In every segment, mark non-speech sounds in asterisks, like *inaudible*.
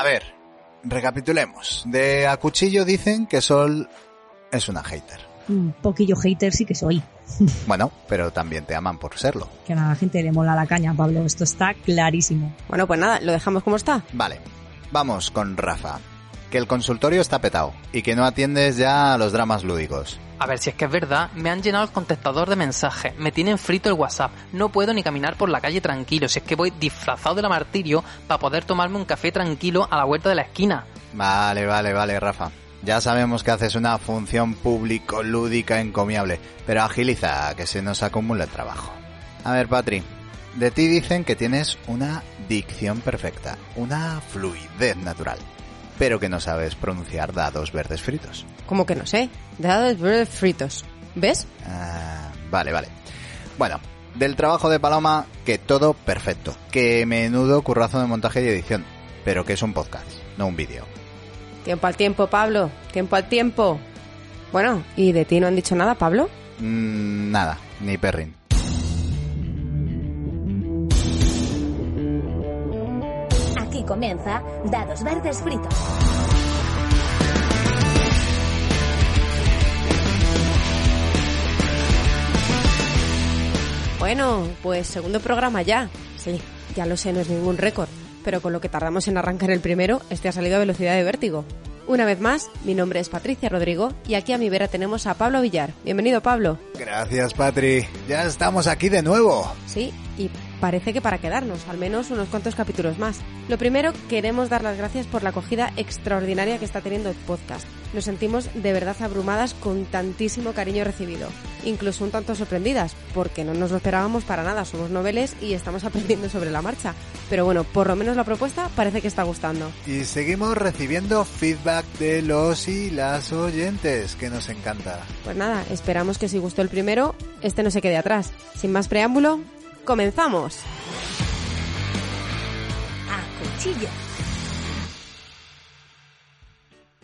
A ver, recapitulemos. De a cuchillo dicen que Sol es una hater. Un poquillo hater sí que soy. *laughs* Bueno, pero también te aman por serlo. Que a la gente le mola la caña, Pablo. Esto está clarísimo. Bueno, pues nada, lo dejamos como está. Vale, vamos con Rafa. Que el consultorio está petado y que no atiendes ya a los dramas lúdicos. A ver, si es que es verdad, me han llenado el contestador de mensajes, me tienen frito el WhatsApp, no puedo ni caminar por la calle tranquilo, si es que voy disfrazado de la martirio para poder tomarme un café tranquilo a la vuelta de la esquina. Vale, vale, vale, Rafa. Ya sabemos que haces una función público-lúdica encomiable, pero agiliza, que se nos acumula el trabajo. A ver, Patri, de ti dicen que tienes una dicción perfecta, una fluidez natural, pero que no sabes pronunciar dados verdes fritos. Como que no sé. Dados verdes fritos. ¿Ves? Ah, vale, vale. Bueno, del trabajo de Paloma, que todo perfecto, que menudo currazo de montaje y edición, pero que es un podcast, no un vídeo. Tiempo al tiempo, Pablo. Tiempo al tiempo. Bueno, ¿y de ti no han dicho nada, Pablo? Mm, nada, ni perrin. Comienza Dados Verdes Fritos. Bueno, pues segundo programa ya. Sí, ya lo sé, no es ningún récord. Pero con lo que tardamos en arrancar el primero, este ha salido a velocidad de vértigo. Una vez más, mi nombre es Patricia Rodrigo y aquí a mi vera tenemos a Pablo Villar. Bienvenido, Pablo. Gracias, Patri. Ya estamos aquí de nuevo. Sí, y parece que para quedarnos, al menos unos cuantos capítulos más. Lo primero, queremos dar las gracias por la acogida extraordinaria que está teniendo el podcast. Nos sentimos de verdad abrumadas con tantísimo cariño recibido. Incluso un tanto sorprendidas, porque no nos lo esperábamos para nada. Somos noveles y estamos aprendiendo sobre la marcha. Pero bueno, por lo menos la propuesta parece que está gustando. Y seguimos recibiendo feedback de los y las oyentes, que nos encanta. Pues nada, esperamos que si gustó el primero, este no se quede atrás. Sin más preámbulo, comenzamos. A cuchillo.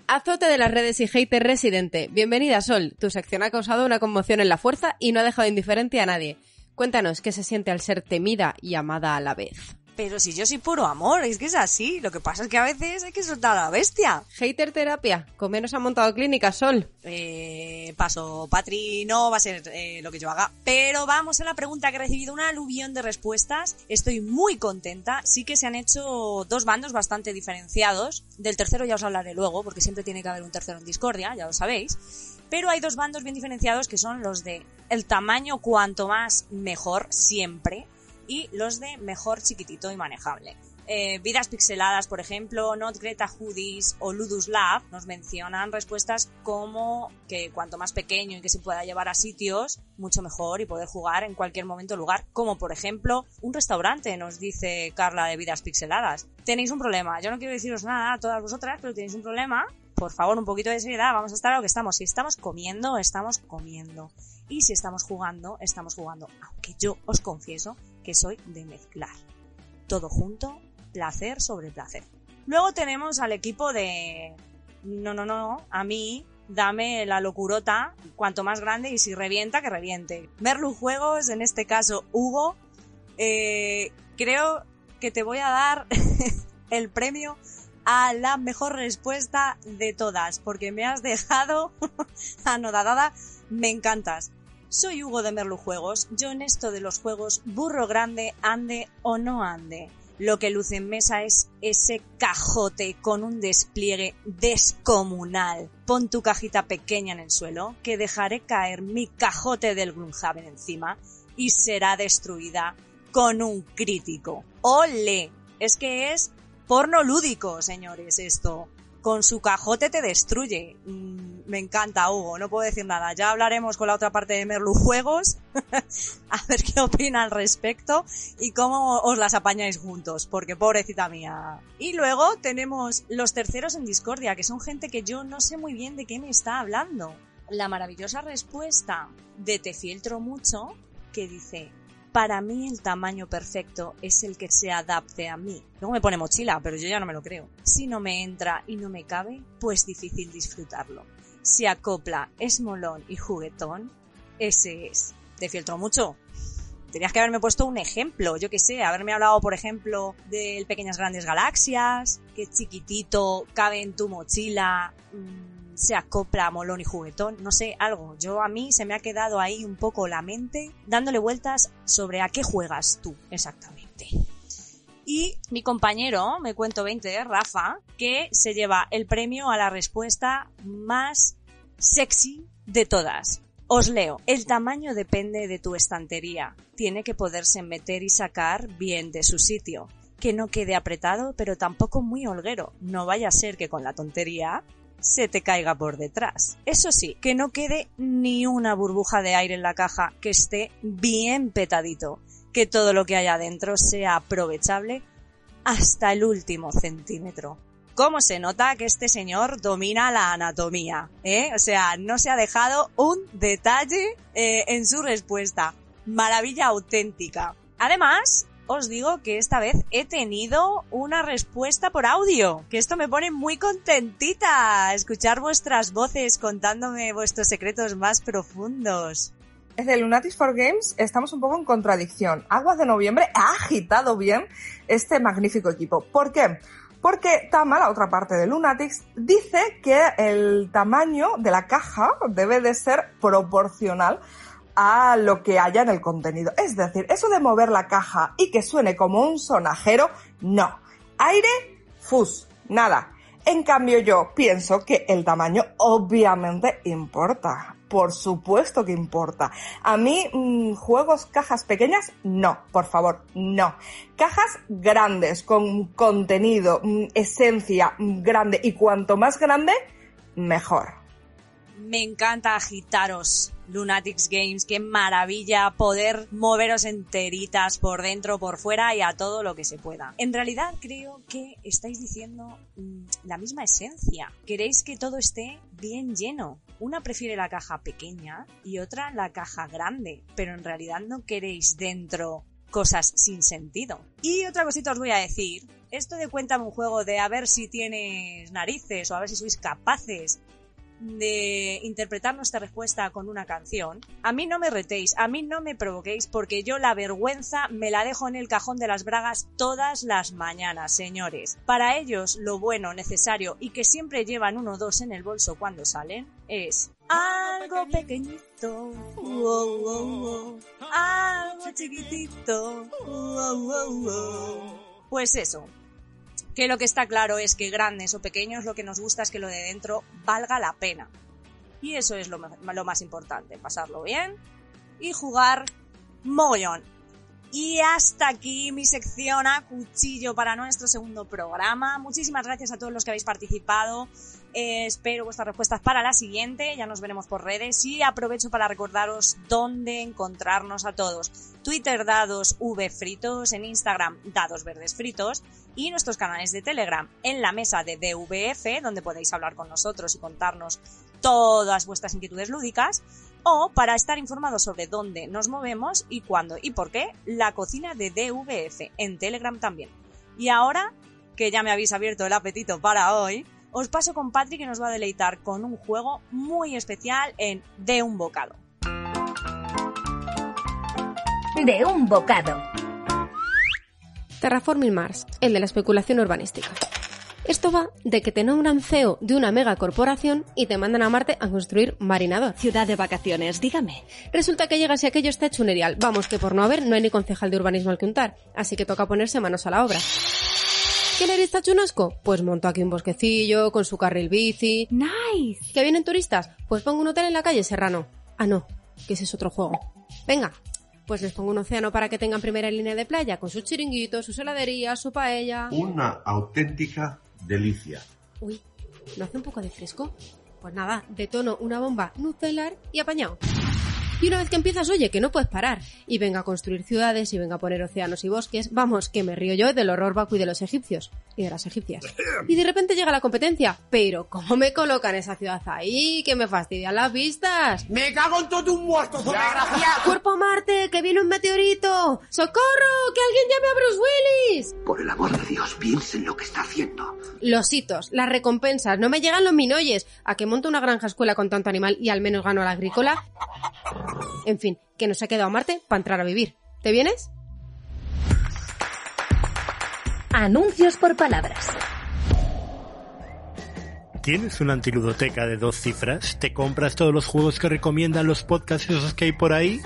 Azote de las redes y hater residente. Bienvenida, Sol. Tu sección ha causado una conmoción en la fuerza y no ha dejado indiferente a nadie. Cuéntanos qué se siente al ser temida y amada a la vez. Pero si yo soy puro amor, es que es así. Lo que pasa es que a veces hay que soltar a la bestia. Hater terapia. Con menos ha montado clínica, Sol. Eh, paso, Patri, no va a ser eh, lo que yo haga. Pero vamos a la pregunta que he recibido una aluvión de respuestas. Estoy muy contenta. Sí que se han hecho dos bandos bastante diferenciados. Del tercero ya os hablaré luego, porque siempre tiene que haber un tercero en discordia, ya lo sabéis. Pero hay dos bandos bien diferenciados que son los de el tamaño cuanto más mejor siempre y los de mejor chiquitito y manejable. Eh, Vidas Pixeladas, por ejemplo, Not Greta Hoodies o Ludus Lab nos mencionan respuestas como que cuanto más pequeño y que se pueda llevar a sitios, mucho mejor y poder jugar en cualquier momento lugar, como por ejemplo un restaurante, nos dice Carla de Vidas Pixeladas. Tenéis un problema, yo no quiero deciros nada a todas vosotras, pero tenéis un problema. Por favor, un poquito de seriedad, vamos a estar a lo que estamos. Si estamos comiendo, estamos comiendo. Y si estamos jugando, estamos jugando. Aunque yo os confieso que soy de mezclar. Todo junto, placer sobre placer. Luego tenemos al equipo de... No, no, no, a mí dame la locurota, cuanto más grande y si revienta, que reviente. Merlu Juegos, en este caso Hugo, eh, creo que te voy a dar *laughs* el premio a la mejor respuesta de todas, porque me has dejado *laughs* anodadada, me encantas. Soy Hugo de Merlu Juegos, yo en esto de los juegos burro grande, ande o no ande. Lo que luce en mesa es ese cajote con un despliegue descomunal. Pon tu cajita pequeña en el suelo, que dejaré caer mi cajote del Gloomhaven encima y será destruida con un crítico. ¡Ole! Es que es porno lúdico, señores, esto. Con su cajote te destruye. Mm, me encanta, Hugo, no puedo decir nada. Ya hablaremos con la otra parte de Merlu Juegos, *laughs* a ver qué opina al respecto y cómo os las apañáis juntos, porque pobrecita mía. Y luego tenemos los terceros en Discordia, que son gente que yo no sé muy bien de qué me está hablando. La maravillosa respuesta de Te filtro mucho, que dice, para mí el tamaño perfecto es el que se adapte a mí. Luego me pone mochila, pero yo ya no me lo creo. Si no me entra y no me cabe, pues difícil disfrutarlo. Si acopla, es molón y juguetón, ese es. ¿Te filtro mucho? Tenías que haberme puesto un ejemplo, yo qué sé, haberme hablado, por ejemplo, del Pequeñas Grandes Galaxias, que chiquitito cabe en tu mochila, mmm, se acopla molón y juguetón, no sé, algo. Yo a mí se me ha quedado ahí un poco la mente dándole vueltas sobre a qué juegas tú exactamente. Y mi compañero, me cuento 20, Rafa, que se lleva el premio a la respuesta más sexy de todas. Os leo, el tamaño depende de tu estantería. Tiene que poderse meter y sacar bien de su sitio. Que no quede apretado, pero tampoco muy holguero. No vaya a ser que con la tontería se te caiga por detrás. Eso sí, que no quede ni una burbuja de aire en la caja, que esté bien petadito. Que todo lo que haya adentro sea aprovechable hasta el último centímetro cómo se nota que este señor domina la anatomía, ¿eh? O sea, no se ha dejado un detalle eh, en su respuesta. Maravilla auténtica. Además, os digo que esta vez he tenido una respuesta por audio, que esto me pone muy contentita, escuchar vuestras voces contándome vuestros secretos más profundos. Desde Lunatics for Games estamos un poco en contradicción. Aguas de Noviembre ha agitado bien este magnífico equipo. ¿Por qué? Porque Tama, la otra parte de Lunatics, dice que el tamaño de la caja debe de ser proporcional a lo que haya en el contenido. Es decir, eso de mover la caja y que suene como un sonajero, no. Aire, fus, nada. En cambio yo pienso que el tamaño obviamente importa por supuesto que importa. A mí, mmm, juegos cajas pequeñas, no, por favor, no. Cajas grandes, con contenido, mmm, esencia mmm, grande, y cuanto más grande, mejor. Me encanta agitaros, Lunatics Games, qué maravilla poder moveros enteritas por dentro, por fuera y a todo lo que se pueda. En realidad creo que estáis diciendo mmm, la misma esencia. Queréis que todo esté bien lleno. Una prefiere la caja pequeña y otra la caja grande, pero en realidad no queréis dentro cosas sin sentido. Y otra cosita os voy a decir, esto de cuéntame un juego de a ver si tienes narices o a ver si sois capaces de interpretar nuestra respuesta con una canción, a mí no me retéis, a mí no me provoquéis, porque yo la vergüenza me la dejo en el cajón de las bragas todas las mañanas, señores. Para ellos, lo bueno, necesario y que siempre llevan uno o dos en el bolso cuando salen es algo pequeñito, algo chiquitito, pues eso, que lo que está claro es que grandes o pequeños lo que nos gusta es que lo de dentro valga la pena. Y eso es lo, más importante, pasarlo bien y jugar mogollón. Y hasta aquí mi sección a cuchillo para nuestro segundo programa. Muchísimas gracias a todos los que habéis participado. Espero vuestras respuestas para la siguiente. Ya nos veremos por redes. Y aprovecho para recordaros dónde encontrarnos a todos. Twitter Dados V Fritos, en Instagram Dados Verdes Fritos y nuestros canales de Telegram en la mesa de DVF, donde podéis hablar con nosotros y contarnos todas vuestras inquietudes lúdicas o para estar informados sobre dónde nos movemos y cuándo y por qué, la cocina de DVF en Telegram también. Y ahora que ya me habéis abierto el apetito para hoy, os paso con Patrick que nos va a deleitar con un juego muy especial en De un bocado. De un bocado. Terraforming Mars, el de la especulación urbanística. Esto va de que te nombran CEO de una megacorporación y te mandan a Marte a construir marinador. Ciudad de vacaciones, dígame. Resulta que llegas y aquello está hecho un erial. Vamos, que por no haber no hay ni concejal de urbanismo al que untar. Así que toca ponerse manos a la obra. ¿Qué le está chunasco? Pues monto aquí un bosquecillo con su carril bici. Nice. ¿Que vienen turistas? Pues pongo un hotel en la calle Serrano. Ah, no, que ese es otro juego. Venga, pues les pongo un océano para que tengan primera línea de playa con sus chiringuitos, sus heladerías, su paella. Una auténtica delicia. Uy, ¿no hace un poco de fresco? Pues nada, detono una bomba nuclear y apañado. Y una vez que empiezas, oye, que no puedes parar. Y venga a construir ciudades y venga a poner océanos y bosques. Vamos, que me río yo del horror vacuo y de los egipcios. Y de las egipcias. Y de repente llega la competencia. Pero, ¿cómo me colocan esa ciudad ahí? Que me fastidian las vistas. ¡Me cago en todo un muerto! ¡Cuerpo a Marte! ¡Que viene un meteorito! ¡Socorro! ¡Que alguien llame a Bruce Willis! Por el amor de Dios, piensen lo que está haciendo. Los hitos, las recompensas, no me llegan los minoyes. ¿A que monto una granja escuela con tanto animal y al menos gano a la agrícola? En fin, que nos ha quedado Marte para entrar a vivir. ¿Te vienes? Anuncios por palabras. ¿Tienes una antiludoteca de dos cifras? ¿Te compras todos los juegos que recomiendan los podcasts esos que hay por ahí?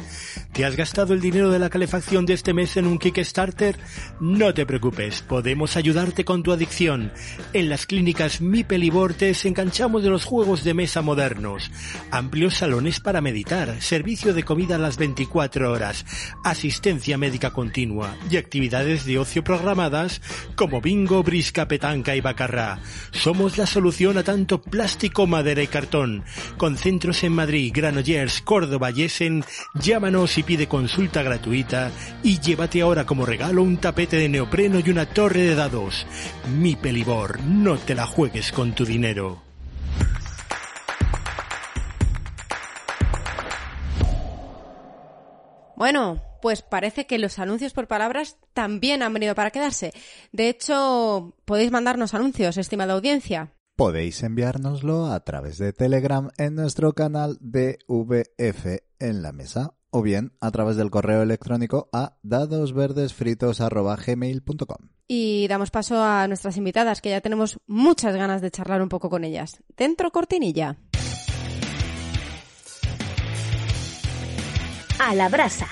¿Te has gastado el dinero de la calefacción de este mes en un Kickstarter? No te preocupes, podemos ayudarte con tu adicción. En las clínicas Mi Pelibor te desenganchamos de los juegos de mesa modernos. Amplios salones para meditar, servicio de comida a las 24 horas, asistencia médica continua y actividades de ocio programadas como bingo, brisca, petanca y bacarrá. Somos la solución a tanto plástico, madera y cartón. Con centros en Madrid, Granollers, Córdoba y Essen, llámanos y pide consulta gratuita y llévate ahora como regalo un tapete de neopreno y una torre de dados. Mi Pelibor, no te la juegues con tu dinero. Bueno, pues parece que los anuncios por palabras también han venido para quedarse. De hecho, podéis mandarnos anuncios, estimada audiencia. Podéis enviárnoslo a través de Telegram en nuestro canal BVF en la mesa o bien a través del correo electrónico a dadosverdesfritos.gmail.com. Y damos paso a nuestras invitadas, que ya tenemos muchas ganas de charlar un poco con ellas. Dentro cortinilla. A la brasa.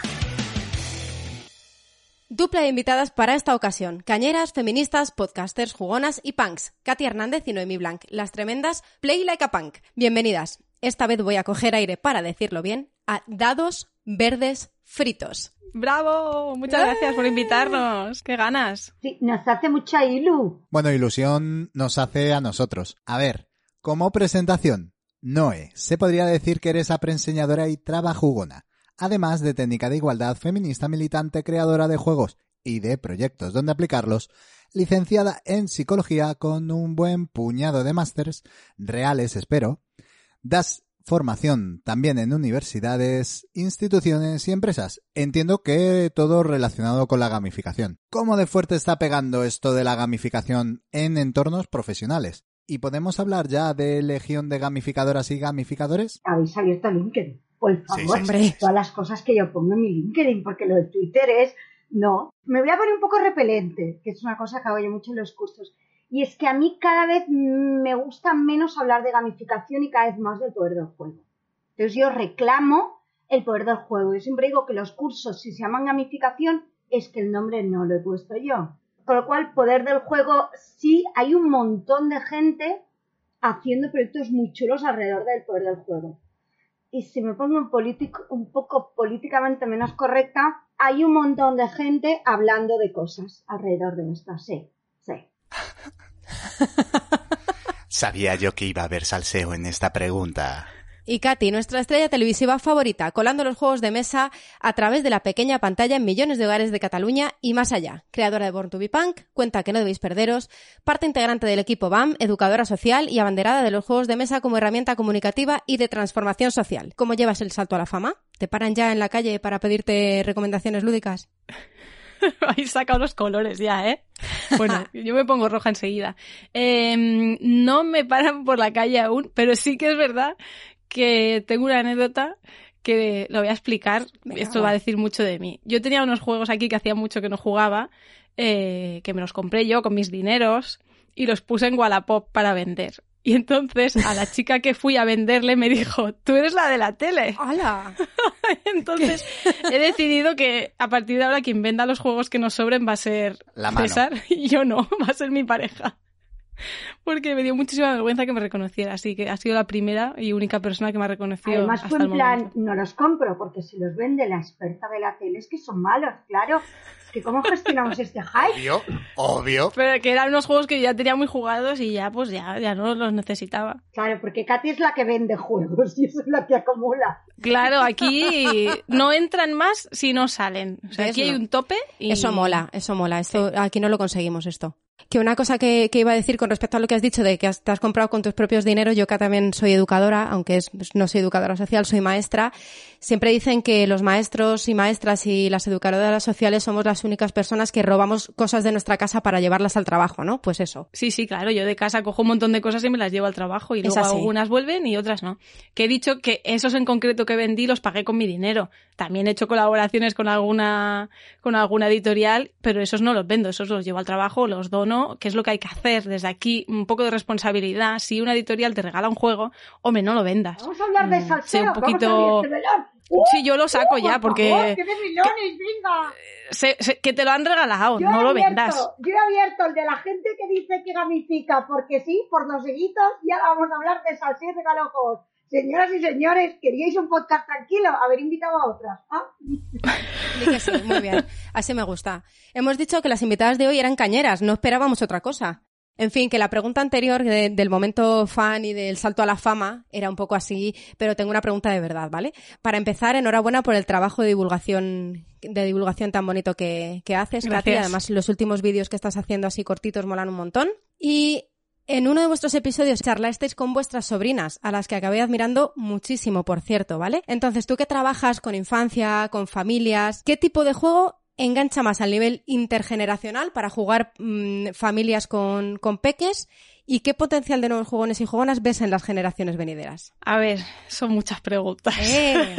Dupla de invitadas para esta ocasión. Cañeras, feministas, podcasters, jugonas y punks. Katy Hernández y Noemi Blanc. Las tremendas Play Like a Punk. Bienvenidas. Esta vez voy a coger aire para decirlo bien. A dados verdes fritos. ¡Bravo! Muchas gracias por invitarnos. ¡Qué ganas! Sí, nos hace mucha ilu. Bueno, ilusión nos hace a nosotros. A ver, como presentación, Noé, se podría decir que eres apreenseñadora y trabajugona, además de técnica de igualdad feminista militante, creadora de juegos y de proyectos donde aplicarlos, licenciada en psicología con un buen puñado de másters, reales espero, das formación también en universidades, instituciones y empresas. Entiendo que todo relacionado con la gamificación. ¿Cómo de fuerte está pegando esto de la gamificación en entornos profesionales? ¿Y podemos hablar ya de legión de gamificadoras y gamificadores? Habéis abierto LinkedIn. Por favor, Sí, sí, todas las cosas que yo pongo en mi LinkedIn, porque lo de Twitter es... No, me voy a poner un poco repelente, que es una cosa que hago yo mucho en los cursos. Y es que a mí cada vez me gusta menos hablar de gamificación y cada vez más del poder del juego. Entonces yo reclamo el poder del juego. Yo siempre digo que los cursos, si se llaman gamificación, es que el nombre no lo he puesto yo. Con lo cual, poder del juego, sí, hay un montón de gente haciendo proyectos muy chulos alrededor del poder del juego. Y si me pongo un, un poco políticamente menos correcta, hay un montón de gente hablando de cosas alrededor de esto. Sí, sí. *laughs* Sabía yo que iba a haber salseo en esta pregunta. Y Katy, nuestra estrella televisiva favorita, colando los juegos de mesa a través de la pequeña pantalla en millones de hogares de Cataluña y más allá. Creadora de Born to be Punk, cuenta que no debéis perderos, parte integrante del equipo BAM, educadora social y abanderada de los juegos de mesa como herramienta comunicativa y de transformación social. ¿Cómo llevas el salto a la fama? ¿Te paran ya en la calle para pedirte recomendaciones lúdicas? *laughs* Habéis sacado los colores ya, ¿eh? Bueno, *laughs* yo me pongo roja enseguida. Eh, no me paran por la calle aún, pero sí que es verdad que tengo una anécdota que lo voy a explicar. Venga, Esto va. a decir mucho de mí. Yo tenía unos juegos aquí que hacía mucho que no jugaba, eh, que me los compré yo con mis dineros y los puse en Wallapop para vender. Y entonces a la chica que fui a venderle me dijo, tú eres la de la tele. ¡Hala! *laughs* Entonces he decidido que a partir de ahora quien venda los juegos que nos sobren va a ser La mano. César y yo no, *laughs* va a ser mi pareja. *laughs* Porque me dio muchísima vergüenza que me reconociera, así que ha sido la primera y única persona que me ha reconocido Además hasta fue el en plan, momento. no los compro, porque si los vende la experta de la tele es que son malos, claro. Es que ¿cómo gestionamos este hype? Obvio, obvio. Pero que eran unos juegos que ya tenía muy jugados y ya pues ya, ya no los necesitaba. Claro, porque Katy es la que vende juegos y eso es la que acumula. Claro, aquí *laughs* no entran más si no salen. O sea, aquí hay un tope y... Eso mola, eso mola. Esto, Aquí no lo conseguimos esto. Que una cosa que, que iba a decir con respecto a lo que has dicho de que has- te has comprado con tus propios dineros, yo que también soy educadora, aunque es, no soy educadora social, soy maestra, siempre dicen que los maestros y maestras y las educadoras sociales somos la, las únicas personas que robamos cosas de nuestra casa para llevarlas al trabajo, ¿no? Pues eso. Sí, sí, claro. Yo de casa cojo un montón de cosas y me las llevo al trabajo y luego algunas vuelven y otras no. Que he dicho que esos en concreto que vendí los pagué con mi dinero. También he hecho colaboraciones con alguna, con alguna editorial, pero esos no los vendo, esos los llevo al trabajo, los dono, que es lo que hay que hacer desde aquí, un poco de responsabilidad. Si una editorial te regala un juego, hombre, no lo vendas. Vamos a hablar de Mm, salseo. sé un poquito- este melón. ¡Uh! Sí, yo lo saco ¡Uh, ya, por porque- favor, ¡Que de melones, venga! sé que te lo han regalado, Yo no lo abierto, vendas. Yo he abierto el de la gente que dice que gamifica, porque sí, por dos seguitos, y ahora vamos a hablar de salseo y regalojos. Señoras y señores, ¿queríais un podcast tranquilo? Haber invitado a otras. ¿ah? *laughs* Sí, muy bien. Así me gusta. Hemos dicho que las invitadas de hoy eran cañeras, no esperábamos otra cosa. En fin, que la pregunta anterior de- del momento fan y del salto a la fama era un poco así, pero tengo una pregunta de verdad, ¿vale? Para empezar, enhorabuena por el trabajo de divulgación, de divulgación tan bonito que, que haces, Katy. Gracias. Además, los últimos vídeos que estás haciendo así cortitos molan un montón. Y en uno de vuestros episodios charlasteis con vuestras sobrinas, a las que acabé admirando muchísimo, por cierto, ¿vale? Entonces, tú que trabajas con infancia, con familias, ¿qué tipo de juego engancha más al nivel intergeneracional para jugar mm, familias con, con peques? ¿Y qué potencial de nuevos jugones y jugonas ves en las generaciones venideras? A ver, son muchas preguntas. Eh,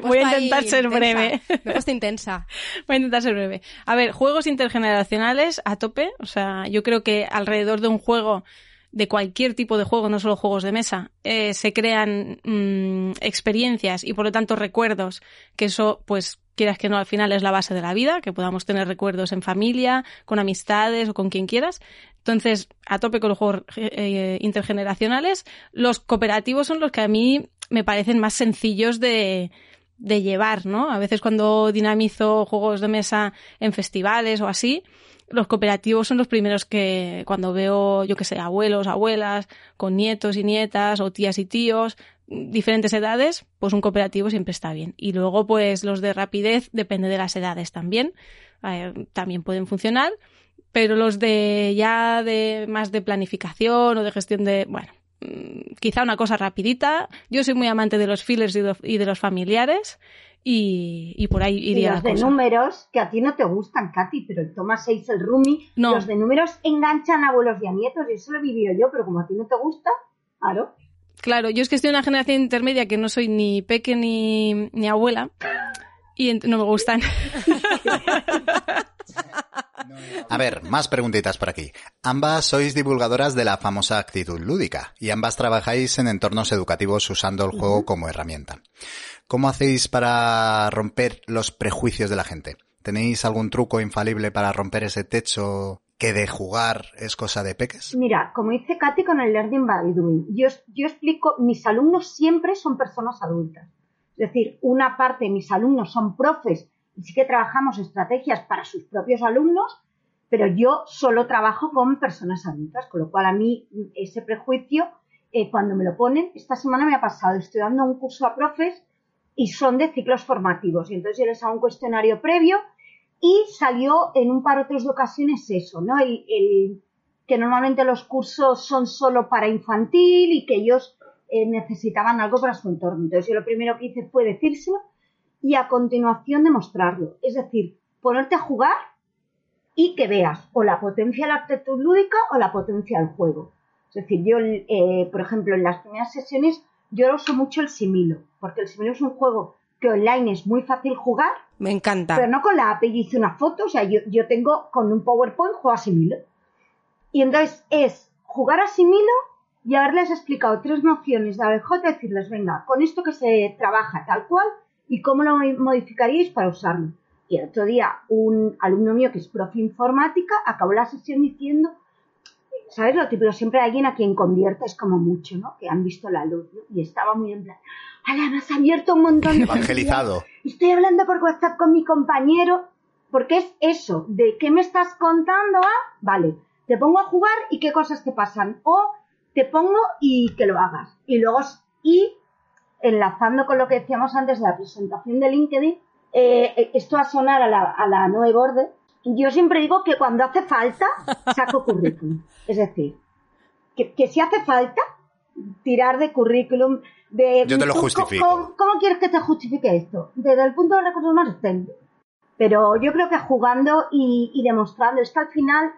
*laughs* Voy a intentar ser intensa. breve. Me he puesto intensa. *laughs* Voy a intentar ser breve. A ver, juegos intergeneracionales a tope. O sea, yo creo que alrededor de un juego, de cualquier tipo de juego, no solo juegos de mesa, eh, se crean mm, experiencias y por lo tanto recuerdos, que eso, pues, quieras que no, al final es la base de la vida, que podamos tener recuerdos en familia, con amistades o con quien quieras. Entonces, a tope con los juegos eh, intergeneracionales. Los cooperativos son los que a mí me parecen más sencillos de, de llevar, ¿no? A veces cuando dinamizo juegos de mesa en festivales o así, los cooperativos son los primeros que cuando veo, yo que sé, abuelos, abuelas, con nietos y nietas o tías y tíos, diferentes edades, pues un cooperativo siempre está bien. Y luego, pues los de rapidez, depende de las edades también, eh, también pueden funcionar, pero los de ya de más de planificación o de gestión de, bueno, quizá una cosa rapidita. Yo soy muy amante de los fillers y de, los familiares y, y por ahí Y iría los la de cosa. números, que a ti no te gustan, Katy, pero el Thomas 6, el Rumi, No. los de números enganchan a abuelos y a nietos, y eso lo he vivido yo, pero como a ti no te gusta, claro. Claro, yo es que estoy en una generación intermedia que no soy ni peque ni, ni abuela y no me gustan. *laughs* A ver, más preguntitas por aquí. Ambas sois divulgadoras de la famosa actitud lúdica y ambas trabajáis en entornos educativos usando el juego como herramienta. ¿Cómo hacéis para romper los prejuicios de la gente? ¿Tenéis algún truco infalible para romper ese techo que de jugar es cosa de peques? Mira, como dice Katy con el Learning by Doing, yo, yo explico, mis alumnos siempre son personas adultas. Es decir, una parte de mis alumnos son profes y sí que trabajamos estrategias para sus propios alumnos, pero yo solo trabajo con personas adultas, con lo cual a mí ese prejuicio, eh, cuando me lo ponen, esta semana me ha pasado, estoy dando un curso a profes y son de ciclos formativos, y entonces yo les hago un cuestionario previo y salió en un par o tres ocasiones eso, ¿no? El- que normalmente los cursos son solo para infantil y que ellos eh, necesitaban algo para su entorno. Entonces yo lo primero que hice fue decírselo y a continuación demostrarlo. Es decir, ponerte a jugar y que veas o la potencia de la actitud lúdica o la potencia del juego. Es decir, yo, eh, por ejemplo, en las primeras sesiones yo uso mucho el similo, porque el similo es un juego que online es muy fácil jugar, Me encanta. pero no con la API hice una foto, o sea, yo, yo tengo con un PowerPoint juego a Similo. Y entonces es jugar a Similo y haberles explicado tres nociones de ABJ, decirles, venga, con esto que se trabaja tal cual y cómo lo modificaríais para usarlo. Y el otro día un alumno mío que es profe informática acabó la sesión diciendo, ¿sabes lo típico? Siempre hay alguien a quien conviertes como mucho, ¿no? Que han visto la luz, ¿no? Y estaba muy en plan, ¡Hala, me has abierto un montón de Evangelizado. Estoy hablando por WhatsApp con mi compañero, porque es eso, de qué me estás contando, ah, vale, te pongo a jugar y qué cosas te pasan, o te pongo y que lo hagas. Y luego, y enlazando con lo que decíamos antes de la presentación de LinkedIn, eh, esto va a sonar a la, a la nueva orden. Yo siempre digo que cuando hace falta, saco *laughs* currículum. Es decir, que, que si hace falta, tirar de currículum, de... Yo te lo ¿tú justifico. ¿cómo, cómo quieres que te justifique esto? Desde el punto de recursos humanos, ten. Pero yo creo que jugando y, y demostrando, es que al final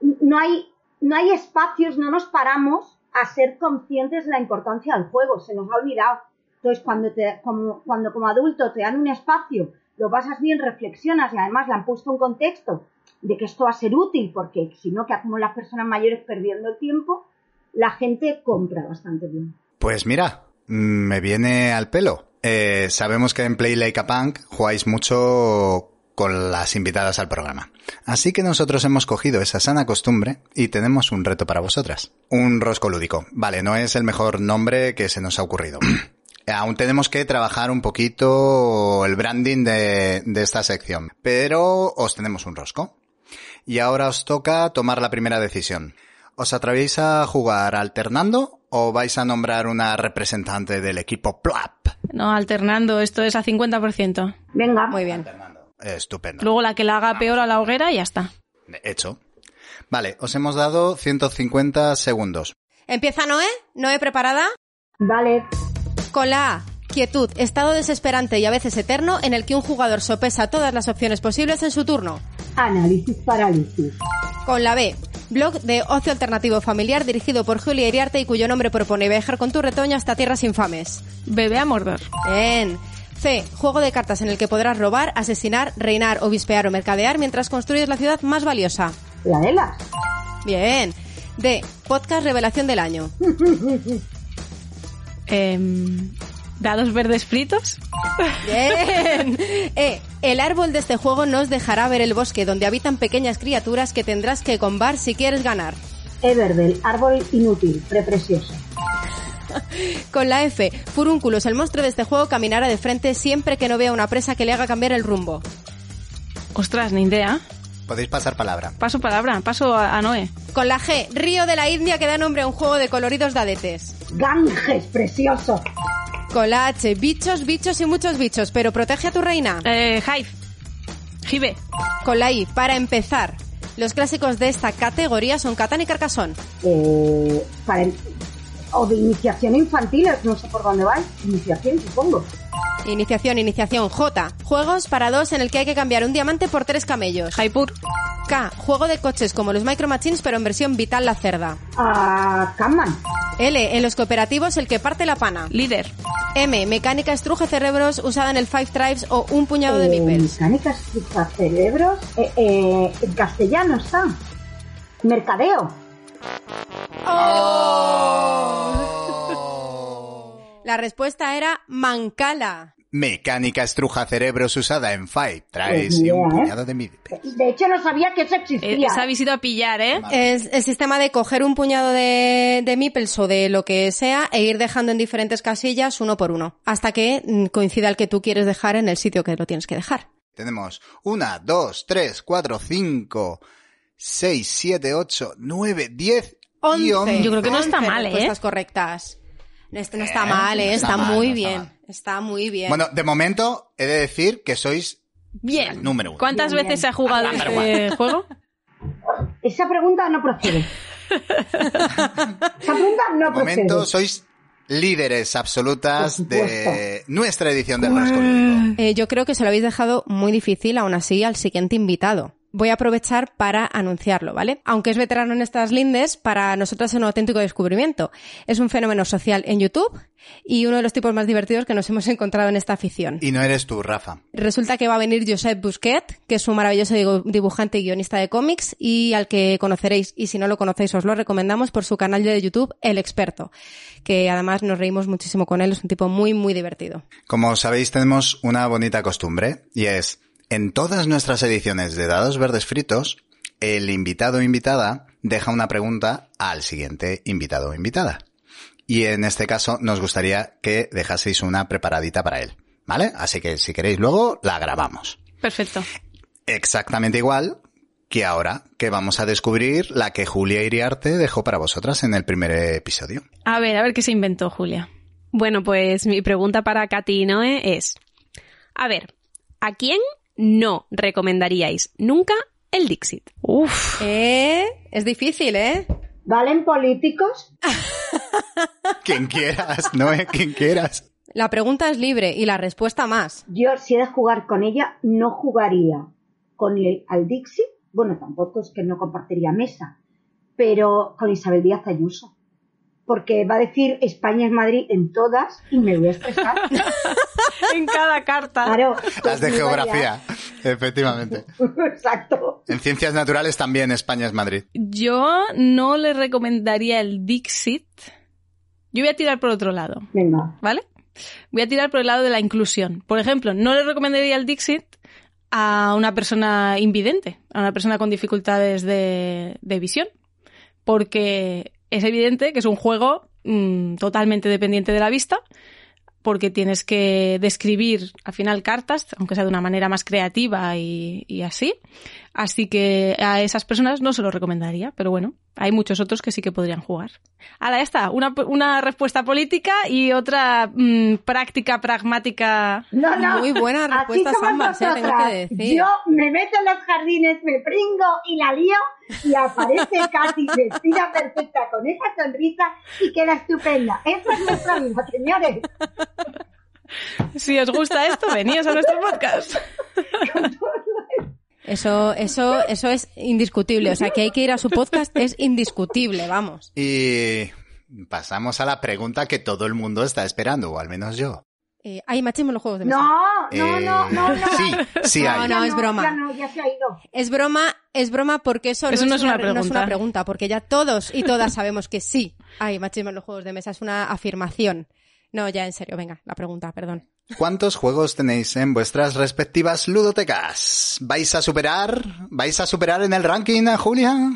no hay, no hay espacios, no nos paramos a ser conscientes de la importancia del juego, se nos ha olvidado. Entonces, cuando, te, como, cuando como adulto te dan un espacio, lo pasas bien, reflexionas y además le han puesto un contexto de que esto va a ser útil, porque si no, que hacemos las personas mayores perdiendo el tiempo, la gente compra bastante bien. Pues mira, me viene al pelo. Eh, sabemos que en Play Like a Punk jugáis mucho con las invitadas al programa. Así que nosotros hemos cogido esa sana costumbre y tenemos un reto para vosotras. Un rosco lúdico. Vale, no es el mejor nombre que se nos ha ocurrido. *clears throat* Aún tenemos que trabajar un poquito el branding de, de esta sección, pero os tenemos un rosco. Y ahora os toca tomar la primera decisión. ¿Os atrevéis a jugar alternando o vais a nombrar una representante del equipo PLAP? No, alternando, esto es a 50%. Venga. Muy bien. Estupendo. Luego la que la haga peor a la hoguera y ya está. Hecho. Vale, os hemos dado 150 segundos. ¿Empieza Noé? ¿Noé preparada? Vale. Con la A. Quietud, estado desesperante y a veces eterno en el que un jugador sopesa todas las opciones posibles en su turno. Análisis parálisis. Con la B. Blog de ocio alternativo familiar dirigido por Julia Iriarte y cuyo nombre propone viajar con tu retoño hasta tierras infames. Bebé a Mordor. Bien. C. Juego de cartas en el que podrás robar, asesinar, reinar, obispear o mercadear mientras construyes la ciudad más valiosa. La de las. Bien. D. Podcast Revelación del Año. *laughs* Em, ¿Dados verdes fritos? Bien. E. El árbol de este juego nos dejará ver el bosque donde habitan pequeñas criaturas que tendrás que combar si quieres ganar. Everdell, árbol inútil, preprecioso. Con la F, Furúnculos, el monstruo de este juego caminará de frente siempre que no vea una presa que le haga cambiar el rumbo. Ostras, ni idea. Podéis pasar palabra. Paso palabra, paso a, a Noé. Con la G, Río de la India que da nombre a un juego de coloridos dadetes. Ganges, precioso. Con la H, bichos, bichos y muchos bichos, pero protege a tu reina. Eh, Hive. Hive. Con la I, para empezar. Los clásicos de esta categoría son Catán y Carcassonne. Eh, para el- o de iniciación infantiles, no sé por dónde vais. Iniciación, supongo. Iniciación, iniciación. J. Juegos para dos en el que hay que cambiar un diamante por tres camellos. Jaipur. K. Juego de coches como los Micro Machines pero en versión Vital la cerda. A Camman. L. En los cooperativos el que parte la pana. Líder. M. Mecánica estruje cerebros usada en el Five Tribes o un puñado de Eh, meeples. mecánica estruja cerebros. Eh, eh, en castellano está. Mercadeo. *laughs* *laughs* La respuesta era Mancala. Mecánica estruja cerebros usada en Five Traes Pues y un mira, ¿eh? puñado de mid. De hecho, no sabía que eso Eh, existía. esa ido a pillar, ¿eh? Es el sistema de coger un puñado de, de meeples o de lo que sea e ir dejando en diferentes casillas uno por uno. Hasta que mm, coincida el que tú quieres dejar en el sitio que lo tienes que dejar. Tenemos una, dos, tres, cuatro, cinco, seis, siete, ocho, nueve, diez y Once. once. Yo creo que no está mal, ¿eh? respuestas correctas. Este no está Eh, mal, ¿eh? no Está, está mal, muy no está bien. mal. Está muy bien. Bueno, de momento he de decir que sois Bien. el número uno. ¿Cuántas Bien, veces bien. se ha jugado Ah, este juego? *laughs* Esa pregunta no procede. *laughs* Esa pregunta no De momento procede. sois líderes absolutas de nuestra edición del Rasco Lúdico. Eh, yo creo que se lo habéis dejado muy difícil, aún así, al siguiente invitado. Voy a aprovechar para anunciarlo, ¿vale? Aunque es veterano en estas lindes, para nosotros es un auténtico descubrimiento. Es un fenómeno social en YouTube y uno de los tipos más divertidos que nos hemos *laughs* encontrado en esta afición. Y no eres tú, Rafa. Resulta que va a venir Josep Busquet, que es un maravilloso dibujante y guionista de cómics y al que conoceréis, y si no lo conocéis os lo recomendamos por su canal de YouTube El Experto, que además nos reímos muchísimo con él, es un tipo muy, muy divertido. Como sabéis, tenemos una bonita costumbre y es, en todas nuestras ediciones de Dados Verdes Fritos, el invitado o invitada deja una pregunta al siguiente invitado o invitada. Y en este caso nos gustaría que dejaseis una preparadita para él. ¿Vale? Así que si queréis luego, la grabamos. Perfecto. Exactamente igual que ahora que vamos a descubrir la que Julia Iriarte dejó para vosotras en el primer episodio. A ver, a ver qué se inventó Julia. Bueno, pues mi pregunta para Katy y Noé es, a ver, ¿a quién no recomendaríais nunca el Dixit? Uf. ¿Eh? Es difícil, ¿eh? ¿Valen políticos? *laughs* Quien quieras, no es quien quieras. La pregunta es libre y la respuesta más. Yo, si he de jugar con ella, no jugaría con el, al Dixie. Bueno, tampoco es que no compartiría mesa, pero con Isabel Díaz Ayuso. Porque va a decir España es Madrid en todas y me voy a estresar. *laughs* en cada carta. Claro. Las de geografía, efectivamente. *laughs* Exacto. En ciencias naturales también España es Madrid. Yo no le recomendaría el Dixit. Yo voy a tirar por otro lado. Venga. ¿Vale? Voy a tirar por el lado de la inclusión. Por ejemplo, no le recomendaría el Dixit a una persona invidente, a una persona con dificultades de, de visión. Porque es evidente que es un juego mmm, totalmente dependiente de la vista, porque tienes que describir al final cartas, aunque sea de una manera más creativa y, así. Así que a esas personas no se lo recomendaría, pero bueno, hay muchos otros que sí que podrían jugar. Ahora ya está, una, una respuesta política y otra mmm, práctica pragmática. No, no. Muy buenas respuestas ambas, tengo que decir. Yo me meto en los jardines, me pringo y la lío y aparece *laughs* Katy vestida perfecta con esa sonrisa y queda estupenda. Esa es nuestra vida, señores. Si os gusta esto, veníos a nuestro podcast. Eso, eso, eso es indiscutible. O sea, que hay que ir a su podcast es indiscutible, vamos. Y pasamos a la pregunta que todo el mundo está esperando, o al menos yo. Eh, hay machismo en los juegos de mesa. No, no, Eh, no, no, no. Sí, sí No, hay. no, es broma. Ya, no, ya se ha ido. Es broma, es broma porque eso, Eso no es una re- no es pregunta. una pregunta, porque ya todos y todas sabemos que sí hay machismo en los juegos de mesa, es una afirmación. No, ya en serio, venga, la pregunta, perdón. ¿Cuántos juegos tenéis en vuestras respectivas ludotecas? ¿Vais a superar? ¿Vais a superar en el ranking a Julia?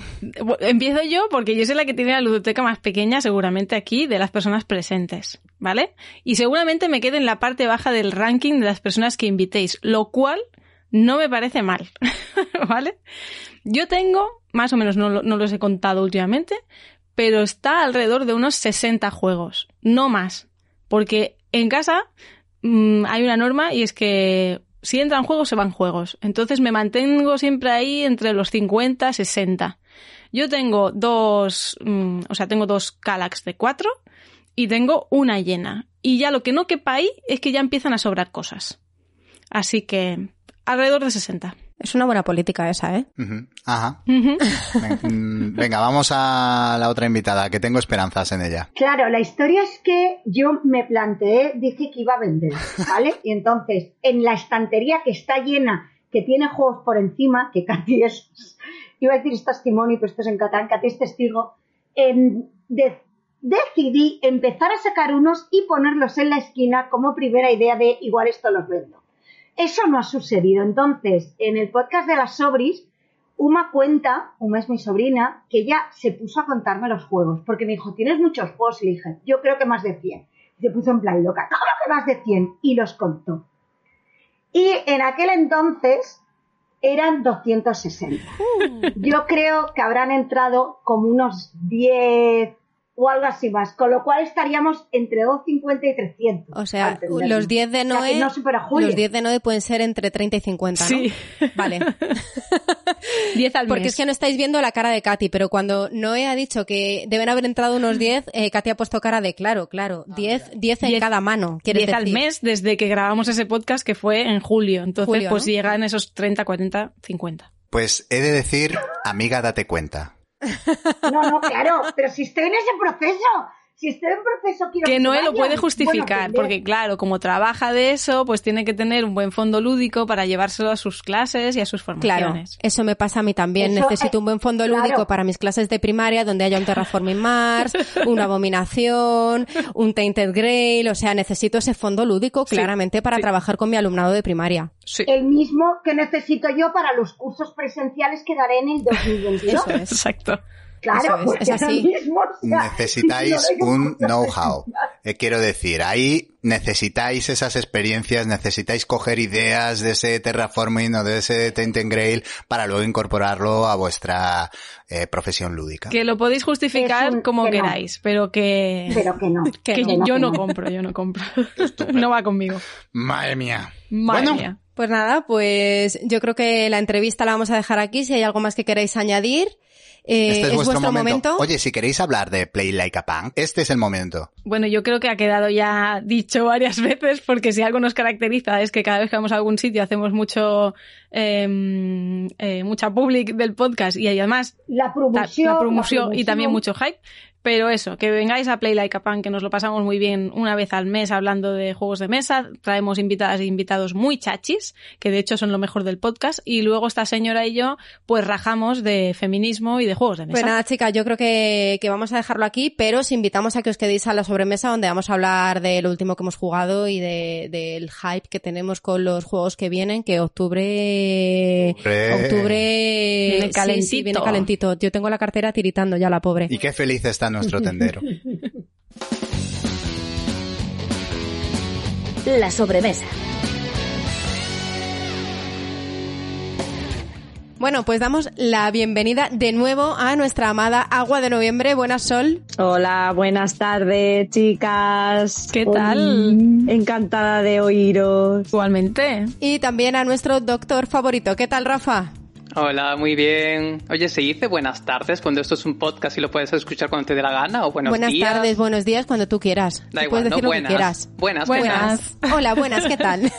Empiezo yo porque yo soy la que tiene la ludoteca más pequeña seguramente aquí de las personas presentes, ¿vale? Y seguramente me quede en la parte baja del ranking de las personas que invitéis, lo cual no me parece mal, *laughs* ¿vale? Yo tengo, más o menos no, no los he contado últimamente, pero está alrededor de unos 60 juegos, no más, porque en casa mm, hay una norma y es que si entran juegos, se van juegos. Entonces me mantengo siempre ahí entre los 50 60. Yo tengo dos, mm, o sea, tengo dos Calax de cuatro y tengo una llena. Y ya lo que no quepa ahí es que ya empiezan a sobrar cosas. Así que alrededor de 60. Es una buena política esa, ¿eh? Ajá. Mm, Venga, vamos a la otra invitada, que tengo esperanzas en ella. Claro, la historia es que yo me planteé, dije que iba a vender, ¿vale? *laughs* Y entonces, en la estantería que está llena, que tiene juegos por encima, que Katy es, iba a decir es testimonio, pero esto es en catalán, Katy es testigo, em, de- decidí empezar a sacar unos y ponerlos en la esquina como primera idea de igual esto los vendo. Eso no ha sucedido. Entonces, en el podcast de las Sobris, Uma cuenta, Uma es mi sobrina, que ella se puso a contarme los juegos, porque me dijo, tienes muchos juegos, y le dije, yo creo que más de 100. Y se puso en plan loca, ¿cómo que más de 100? Y los contó. Y en aquel entonces eran 260. Yo creo que habrán entrado como unos 10 o algo así más, con lo cual estaríamos entre 250 y 300. O sea, los 10 de O sea, que Noé, no los 10 de Noé pueden ser entre 30 y 50, ¿no? Sí. Vale. *laughs* 10 al Porque mes. es que no estáis viendo la cara de Katy, pero cuando Noé ha dicho que deben haber entrado unos 10, eh, Katy ha puesto cara de claro, claro, 10, 10 en Diez- cada mano. quieres 10 al mes desde que grabamos ese podcast que fue en julio. Entonces, Julio, pues ¿no? llegan esos 30, 40, 50. Pues he de decir, amiga, date cuenta. No, no, claro, pero si estoy en ese proceso, si estoy en proceso, quiero Que Noé lo vayan. puede justificar, Bueno, porque claro, como trabaja de eso, pues tiene que tener un buen fondo lúdico para llevárselo a sus clases y a sus Claro, formaciones. eso me pasa a mí también. Eso, Necesito eh, un buen fondo claro. lúdico para mis clases de primaria donde haya un Terraforming Mars, *laughs* una Abominación, un Tainted Grail, o sea, necesito ese fondo lúdico Sí, claramente para sí. trabajar con mi alumnado de primaria. Sí, El mismo que necesito yo para los cursos presenciales que daré en el *laughs* 2022. Eso es. exacto. Claro, es, es es así. mismo. o sea, Necesitáis si no doy un know-how. *laughs* Eh, quiero decir, ahí necesitáis esas experiencias, necesitáis coger ideas de ese terraforming o de ese Tainted Grail para luego incorporarlo a vuestra eh, profesión lúdica. Que lo podéis justificar un- como que no. queráis, pero que, Pero que no. *laughs* que que yo no compro, yo no compro. no va conmigo. Madre mía. Madre Bueno. mía. Pues nada, pues yo creo que la entrevista la vamos a dejar aquí. Si hay algo más que queráis añadir, eh, Este es, vuestro, momento. momento. Oye, si queréis hablar de Play Like a Punk, este es el momento. Bueno, yo creo que ha quedado ya dicho varias *laughs* veces, porque si algo nos caracteriza es que cada vez que vamos a algún sitio hacemos mucho, eh, eh, mucha public del podcast y además la promoción, la, la promoción la promoción. y también mucho hype. Pero eso, que vengáis a Play Like a Pan, que nos lo pasamos muy bien una vez al mes hablando de juegos de mesa. Traemos invitadas e invitados muy chachis, que de hecho son lo mejor del podcast. Y luego esta señora y yo, pues rajamos de feminismo y de juegos de mesa. Pues nada, chicas, yo creo que, que vamos a dejarlo aquí, pero os invitamos a que os quedéis a la sobremesa donde vamos a hablar de lo último que hemos jugado y de, del hype que tenemos con los juegos que vienen, que octubre... Octubre. Octubre... Viene sí, sí, calentito. viene calentito. Yo tengo la cartera tiritando ya, la pobre. Y qué feliz está nuestro tendero. La sobremesa. Bueno, pues damos la bienvenida de nuevo a nuestra amada Agua de Noviembre. Buenas, Sol. Hola, buenas tardes, chicas. ¿Qué tal? Hoy, encantada de oíros. Igualmente. Y también a nuestro doctor favorito. ¿Qué tal, Rafa? Hola, muy bien. Oye, ¿se dice buenas tardes cuando esto es un podcast y lo puedes escuchar cuando te dé la gana? ¿O buenos buenas días? tardes, buenos días, cuando tú quieras. Da Tú igual, puedes ¿no? decir buenas. lo que quieras. Buenas, Buenas. Hola, buenas, ¿qué tal?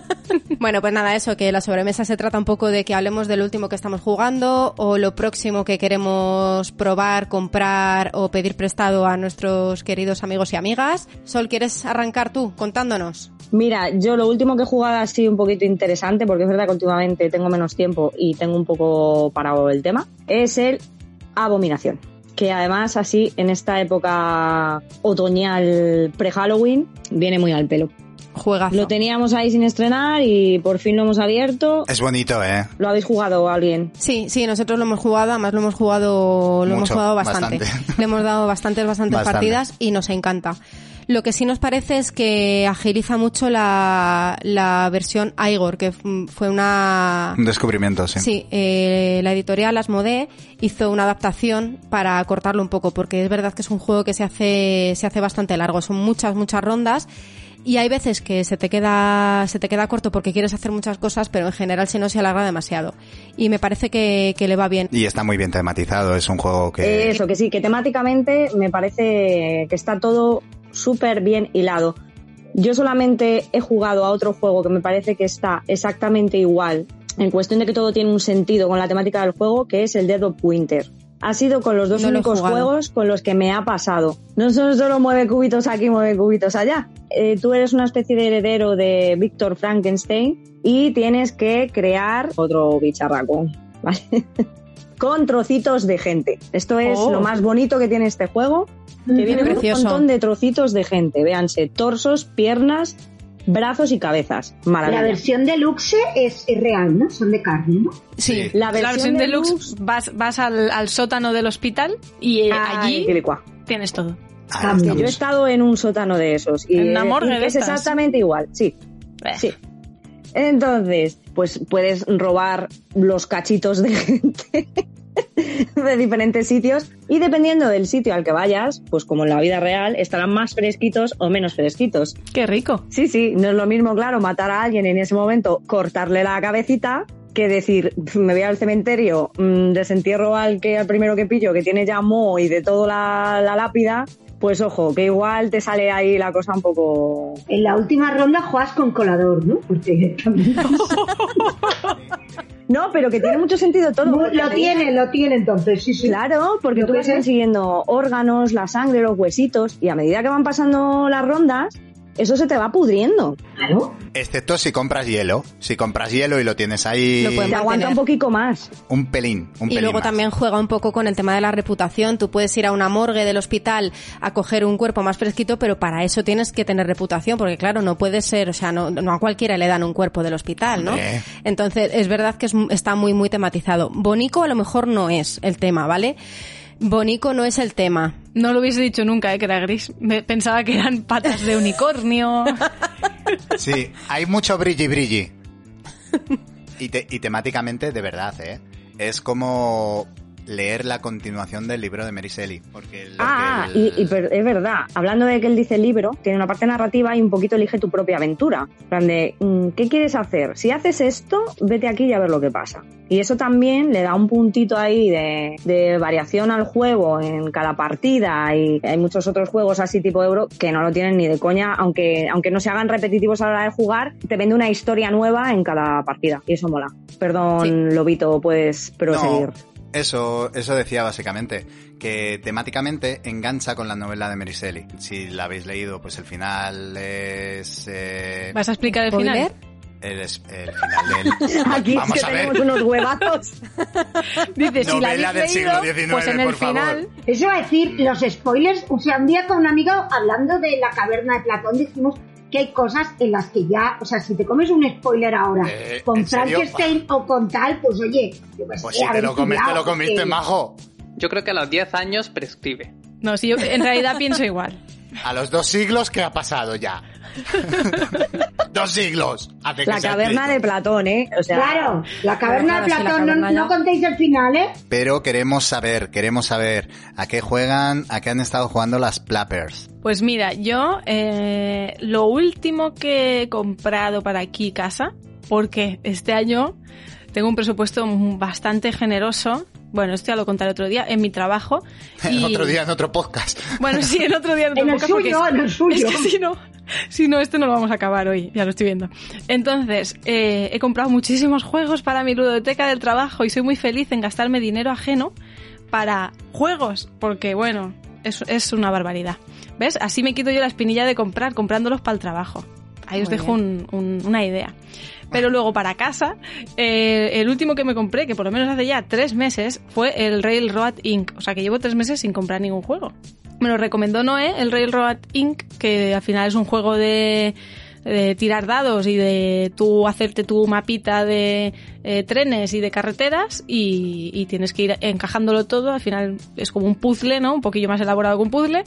*laughs* bueno, pues nada, eso, que la sobremesa se trata un poco de que hablemos del último que estamos jugando o lo próximo que queremos probar, comprar o pedir prestado a nuestros queridos amigos y amigas. Sol, ¿quieres arrancar tú contándonos? Mira, yo lo último que he jugado ha sido un poquito interesante porque es verdad que últimamente tengo menos tiempo y tengo un poco parado el tema. Es el Abominación. Que además así en esta época otoñal pre-Halloween viene muy al pelo. Juegazo. Lo teníamos ahí sin estrenar y por fin lo hemos abierto. Es bonito, ¿eh? ¿Lo habéis jugado alguien? Sí, sí, nosotros lo hemos jugado, además lo hemos jugado, lo hemos jugado bastante. bastante. Le hemos dado bastantes, bastantes *laughs* Bastante. partidas y nos encanta. Lo que sí nos parece es que agiliza mucho la, la versión Igor, que fue una... Un descubrimiento, sí. Sí, eh, la editorial Asmodee hizo una adaptación para cortarlo un poco, porque es verdad que es un juego que se hace, se hace bastante largo. Son muchas, muchas rondas. Y hay veces que se te queda, se te queda corto porque quieres hacer muchas cosas, pero en general si no se alarga demasiado. Y me parece que, que le va bien. Y está muy bien tematizado, es un juego que... Eso, que sí, que temáticamente me parece que está todo súper bien hilado. Yo solamente he jugado a otro juego que me parece que está exactamente igual, en cuestión de que todo tiene un sentido con la temática del juego, que es el Dead of Winter. Ha sido con los dos No únicos juegos con los que me ha pasado. No son solo mueve cubitos aquí, mueve cubitos allá. Eh, tú eres una especie de heredero de Víctor Frankenstein y tienes que crear otro bicharraco, *laughs* ¿vale? Con trocitos de gente. Esto es Oh. lo más bonito que tiene este juego, que viene con un Precioso. montón de trocitos de gente. Véanse, torsos, piernas, brazos y cabezas. Maravilla. La versión deluxe es, es real, ¿no? Son de carne, ¿no? Sí. La La versión, versión deluxe, deluxe, vas, vas al, al sótano del hospital y eh, Ay, allí tienes todo. Ah, Sí, yo he estado en un sótano de esos y En una morgue de que es estas. exactamente igual, sí. Eh. Sí. Entonces, pues puedes robar los cachitos de *laughs* gente de diferentes sitios y dependiendo del sitio al que vayas, pues como en la vida real, estarán más fresquitos o menos fresquitos. Qué rico. Sí, sí, no es lo mismo, claro, matar a alguien en ese momento, cortarle la cabecita, que decir, me voy al cementerio, mm, desentierro al que al primero que pillo, que tiene ya moho y de todo la, la lápida, pues ojo, que igual te sale ahí la cosa un poco... En la última ronda juegas con colador, ¿no? Porque también... *laughs* No, pero que tiene mucho sentido todo. lo tiene, lo tiene entonces, sí, sí. Claro, porque Lo tú vas consiguiendo órganos, la sangre, los huesitos, y a medida que van pasando las rondas, eso se te va pudriendo. Claro. Excepto si compras hielo. Si compras hielo y lo tienes ahí Lo podemos Te aguanta un poquito más. un pelín, un Y pelín luego más. también juega un poco con el tema de la reputación. Tú puedes ir a una morgue del hospital a coger un cuerpo más fresquito, pero para eso tienes que tener reputación, porque claro, no puede ser, o sea, no, no a cualquiera le dan un cuerpo del hospital, ¿no? Hombre. Entonces, es verdad que es- está muy, muy tematizado. Bonico a lo mejor no es el tema, ¿vale? Bonico no es el tema. No lo hubiese dicho nunca, ¿eh? que era gris. Pensaba que eran patas de unicornio. *laughs* Sí, hay mucho brilli brilli. Y, te- y temáticamente, de verdad, ¿eh? Es como leer la continuación del libro de Mary Shelley. Porque Ah, el- y, es verdad. Hablando de que él dice libro, tiene una parte narrativa y un poquito elige tu propia aventura. En plan de, mm, ¿qué quieres hacer? Si haces esto, vete aquí y a ver lo que pasa. Y eso también le da un puntito ahí de, de variación al juego en cada partida. Y hay muchos otros juegos así tipo euro que no lo tienen ni de coña, aunque, aunque no se hagan repetitivos a la hora de jugar, te vende una historia nueva en cada partida. Y eso mola. Perdón, Lobito, puedes proseguir. No, eso, eso decía básicamente, que temáticamente engancha con la novela de Mary Shelley. Si la habéis leído, pues el final es... eh, ¿Vas a explicar el final? ¿Spoiler? el, es- el final del... *laughs* Aquí Vamos es que a ver. tenemos unos huevazos. *laughs* Dice, si la Novela habéis del leído, siglo XIX, pues en el por favor. final... Eso va a decir, los spoilers, o sea, un día con un amigo hablando de la caverna de Platón dijimos que hay cosas en las que ya, o sea, si te comes un spoiler ahora Eh, con. Frankenstein o con tal, pues oye, yo Pues si te lo comes, te lo comiste, porque- majo. Yo creo que a los 10 años prescribe. No, sí, yo en realidad pienso igual. A los dos siglos, ¿qué ha pasado ya? *laughs* dos siglos. Hace La caverna de Platón, ¿eh? O sea, Claro, la caverna Claro, de Platón, no- caverna no, ya- contéis el final, ¿eh? Pero queremos saber, queremos saber a qué juegan, a qué han estado jugando las Plappers. Pues mira, yo eh, lo último que he comprado para aquí casa, porque este año tengo un presupuesto bastante generoso. Bueno, esto ya lo contaré otro día en mi trabajo. *laughs* Y, otro día en otro podcast. Bueno, sí, en otro día en otro En el podcast, porque suyo, es- en el suyo. Es que si no, si no, esto no lo vamos a acabar hoy, ya lo estoy viendo. Entonces, eh, he comprado muchísimos juegos para mi ludoteca del trabajo y soy muy feliz en gastarme dinero ajeno para juegos, porque bueno, es, es una barbaridad. ¿Ves? Así me quito yo la espinilla de comprar, comprándolos para el trabajo. Ahí os Muy dejo un- un- una idea. Pero luego para casa, eh, el último que me compré, que por lo menos hace ya tres meses, fue el Railroad Inc. O sea que llevo tres meses sin comprar ningún juego. Me lo recomendó Noé, el Railroad Inc., que al final es un juego de, de tirar dados y de tú hacerte tu mapita de eh, trenes y de carreteras y, y tienes que ir encajándolo todo. Al final es como un puzzle, ¿no? Un poquillo más elaborado que un puzzle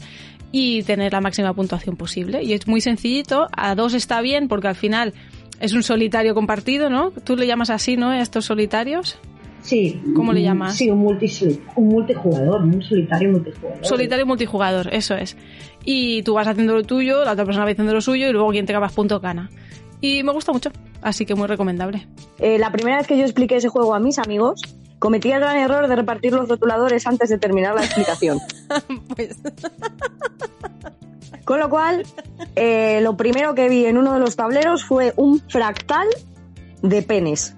y tener la máxima puntuación posible. Y es muy sencillito, a dos está bien porque al final es un solitario compartido, ¿no? Tú le llamas así, ¿no? A estos solitarios. Sí. ¿Cómo le llamas? Sí, un, multi, un multijugador, un solitario multijugador. Solitario multijugador, eso es. Y tú vas haciendo lo tuyo, la otra persona va haciendo lo suyo y luego quien tenga más puntos gana. Y me gusta mucho, así que muy recomendable. eh, la primera vez que yo expliqué ese juego a mis amigos, cometí el gran error de repartir los rotuladores antes de terminar la explicación. *laughs* Pues *laughs* Con lo cual, eh, lo primero que vi en uno de los tableros fue un fractal de penes.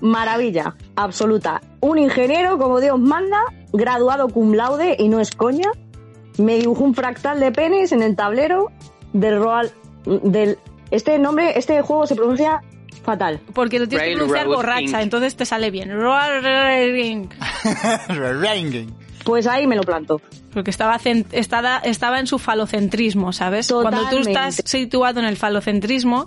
Maravilla, absoluta. Un ingeniero, como Dios manda, graduado cum laude, y no es coña, me dibujó un fractal de penes en el tablero del Royal... Del, este nombre, este juego se pronuncia fatal. Porque lo tienes que pronunciar borracha, Inc. entonces te sale bien. Ranging. *laughs* Pues ahí me lo planto. Porque estaba, cen- estaba, estaba en su falocentrismo, ¿sabes? Cuando tú estás situado en el falocentrismo,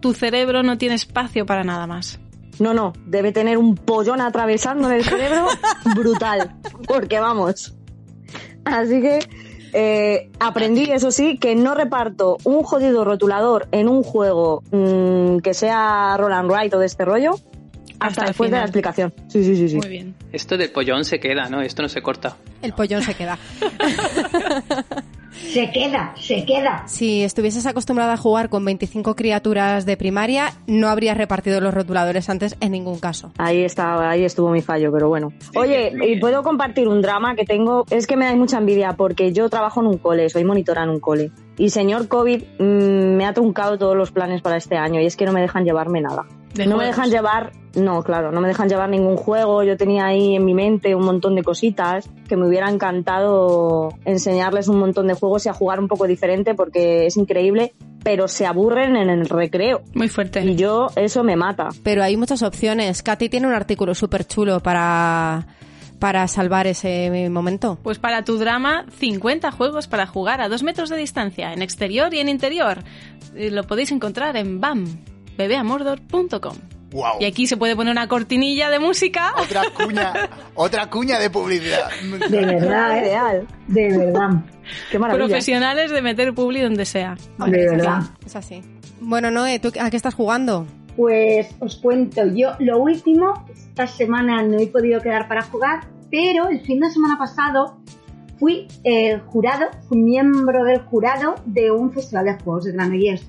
tu cerebro no tiene espacio para nada más. No, no, debe tener un pollón atravesando en el cerebro *laughs* brutal. Porque vamos. Así que eh, aprendí, eso sí, que no reparto un jodido rotulador en un juego mm, que sea roll and write o de este rollo hasta, después de la explicación. Sí, sí, sí, sí. Muy bien. Esto del pollón se queda, ¿no? Esto no se corta. el pollón se queda. *laughs* Se queda, se queda. Si estuvieses acostumbrada a jugar con 25 criaturas de primaria, no habrías repartido los rotuladores antes en ningún caso. Ahí está, ahí estuvo mi fallo, pero bueno. Oye, y puedo compartir un drama que tengo. Es que me da mucha envidia porque yo trabajo en un cole, soy monitora en un cole. Y señor COVID mm, me ha truncado todos los planes para este año y es que no me dejan llevarme nada. De no me dejan llevar, no, claro, no me dejan llevar ningún juego. Yo tenía ahí en mi mente un montón de cositas que me hubiera encantado enseñarles un montón de juegos y a jugar un poco diferente porque es increíble, pero se aburren en el recreo. Muy fuerte. Y yo, eso me mata. Pero hay muchas opciones. Katy tiene un artículo súper chulo para, para salvar ese momento. Pues para tu drama, 50 juegos para jugar a 2 metros de distancia, en exterior y en interior. Eh, Lo podéis encontrar en BAM, bebeamordor.com. Wow. Y aquí se puede poner una cortinilla de música. Otra cuña, *laughs* otra cuña de publicidad. De verdad, ¿eh? Ideal. De verdad. Qué maravilla. Profesionales de meter publi donde sea. De verdad. Es así. Bueno, Noé, ¿tú a qué estás jugando? Pues os cuento, yo lo último, esta semana no he podido quedar para jugar, pero el fin de semana pasado fui eh, jurado, fui miembro del jurado de un festival de juegos de Granollers,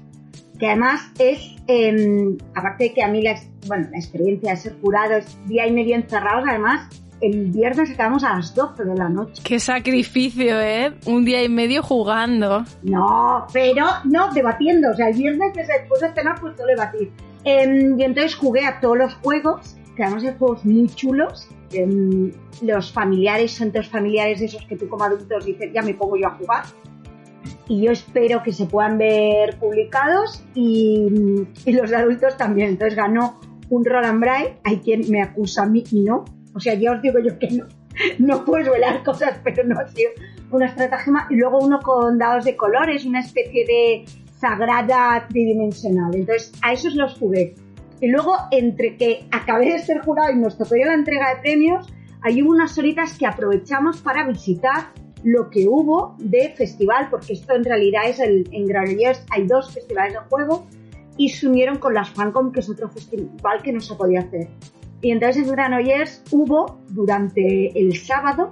que además es, eh, aparte de que a mí la, bueno, la experiencia de ser jurado es día y medio encerrados, además el viernes acabamos a las 12 de la noche. Qué sacrificio, ¿eh? Un día y medio jugando. No, pero no, debatiendo. O sea, el viernes después de cenar pues todo debatir. Eh, y entonces jugué a todos los juegos, que además hay juegos muy chulos. Eh, los familiares son todos familiares de esos que tú como adultos dices, ya me pongo yo a jugar. Y yo espero que se puedan ver publicados y, y los adultos también. Entonces ganó un Roland Braille. Hay quien me acusa a mí y no. O sea, ya os digo yo que no, no puedes velar cosas, pero no ha sido una estratagema. Y luego uno con dados de colores, una especie de sagrada tridimensional. Entonces, a esos los jugué. Y luego, entre que acabé de ser jurado y nos tocó ya la entrega de premios, hay unas horitas que aprovechamos para visitar lo que hubo de festival, porque esto en realidad es el, en Granollers hay dos festivales de juego y se unieron con las Fancom, que es otro festival que no se podía hacer. Y entonces en Granollers hubo, durante el sábado,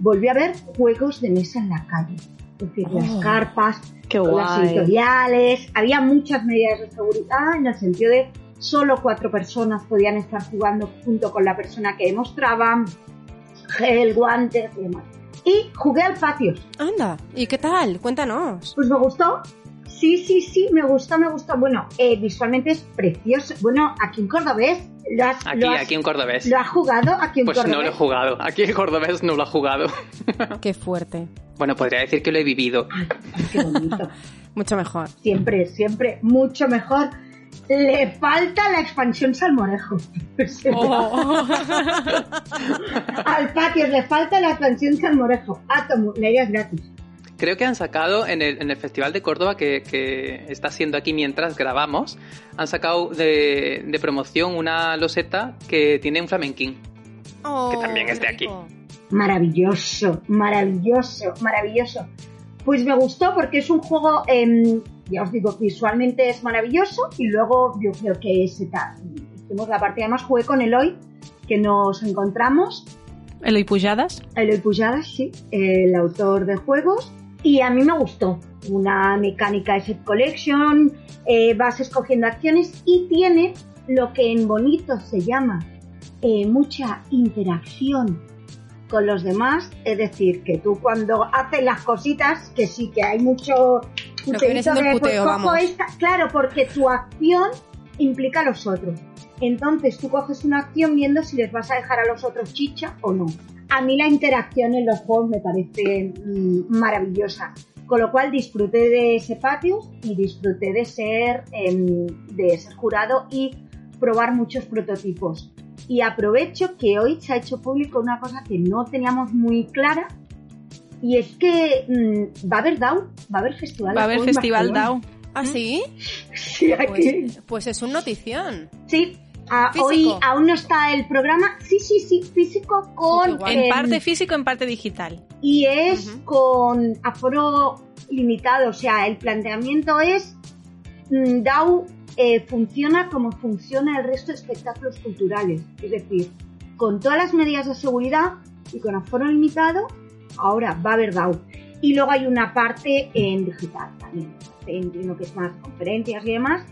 volví a ver juegos de mesa en la calle. Es decir, las Oh, carpas, las editoriales, había muchas medidas de seguridad en el sentido de solo cuatro personas podían estar jugando junto con la persona que demostraban, gel, guantes y demás. Y jugué al patio. Anda, ¿y qué tal? Cuéntanos. Pues me gustó. Sí, sí, sí, me gustó, me gustó. Bueno, eh, visualmente es precioso. Bueno, aquí en Cordobés lo has, Aquí, lo has- aquí en Cordobés. ¿Lo has jugado aquí en Pues no lo he jugado. Aquí en Cordobés no lo he jugado. *laughs* Qué fuerte. Bueno, podría decir que lo he vivido. Qué bonito. *laughs* Mucho mejor. Siempre, siempre, mucho mejor. Le falta la expansión Salmorejo. Oh. Al patio le falta la expansión Salmorejo. Átomo, la idea es gratis. Creo que han sacado en el, en el Festival de Córdoba, que, que está siendo aquí mientras grabamos, han sacado de, de promoción una loseta que tiene un flamenquín. que también es de aquí. Maravilloso, maravilloso, maravilloso. Pues me gustó porque es un juego, em, ya os digo, visualmente es maravilloso y luego yo creo que se ta- hicimos la partida, además jugué con Eloy, que nos encontramos, Eloy Pujadas. Eloy Pujadas, sí, el autor de juegos, y a mí me gustó. Una mecánica de set collection, eh, vas escogiendo acciones y tiene lo que en bonito se llama eh, mucha interacción con los demás, es decir, que tú cuando haces las cositas, que sí que hay mucho De, puteo, vamos. esta- claro, porque tu acción implica a los otros. Entonces tú coges una acción viendo si les vas a dejar a los otros chicha o no. A mí la interacción en los juegos me parece mm, maravillosa. Con lo cual disfruté de ese patio y disfruté de ser, em, de ser jurado y probar muchos prototipos. Y aprovecho que hoy se ha hecho público una cosa que no teníamos muy clara y es que mm, va a haber DAO, va a haber festival. Va a haber festival. DAO. ¿Ah, sí? Sí, aquí. Pues, pues es un notición. Sí, ah, hoy aún no está el programa. Sí, sí, sí, físico con... En em, parte físico, en parte digital. y es con aforo limitado. O sea, el planteamiento es mm, DAO eh, funciona como funciona el resto de espectáculos culturales. Es decir, con todas las medidas de seguridad y con aforo limitado, ahora va a haber DAO. Y luego hay una parte en digital también. Entiendo que es más conferencias y demás,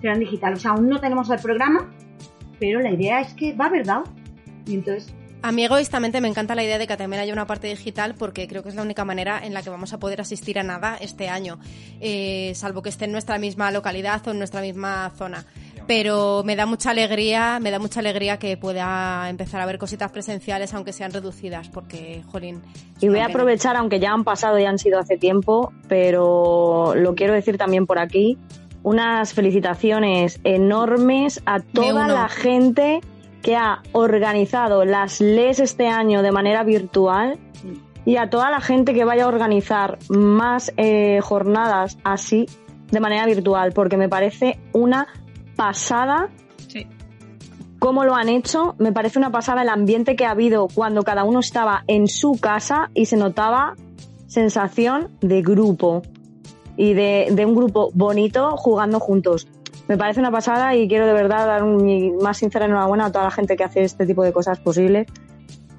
será en digital. O sea, aún no tenemos el programa, pero la idea es que va a haber DAO. Y entonces A mí egoístamente me encanta la idea de que también haya una parte digital porque creo que es la única manera en la que vamos a poder asistir a nada este año, eh, salvo que esté en nuestra misma localidad o en nuestra misma zona. Pero me da mucha alegría, me da mucha alegría que pueda empezar a ver cositas presenciales, aunque sean reducidas, porque, jolín. Y voy a aprovechar, aunque ya han pasado y han sido hace tiempo, pero lo quiero decir también por aquí, unas felicitaciones enormes a toda la gente que ha organizado las LES este año de manera virtual y a toda la gente que vaya a organizar más eh, jornadas así de manera virtual, porque me parece una pasada Sí. cómo lo han hecho. Me parece una pasada el ambiente que ha habido cuando cada uno estaba en su casa y se notaba sensación de grupo y de, de un grupo bonito jugando juntos. Me parece una pasada y quiero de verdad dar un, mi más sincera enhorabuena a toda la gente que hace este tipo de cosas posible.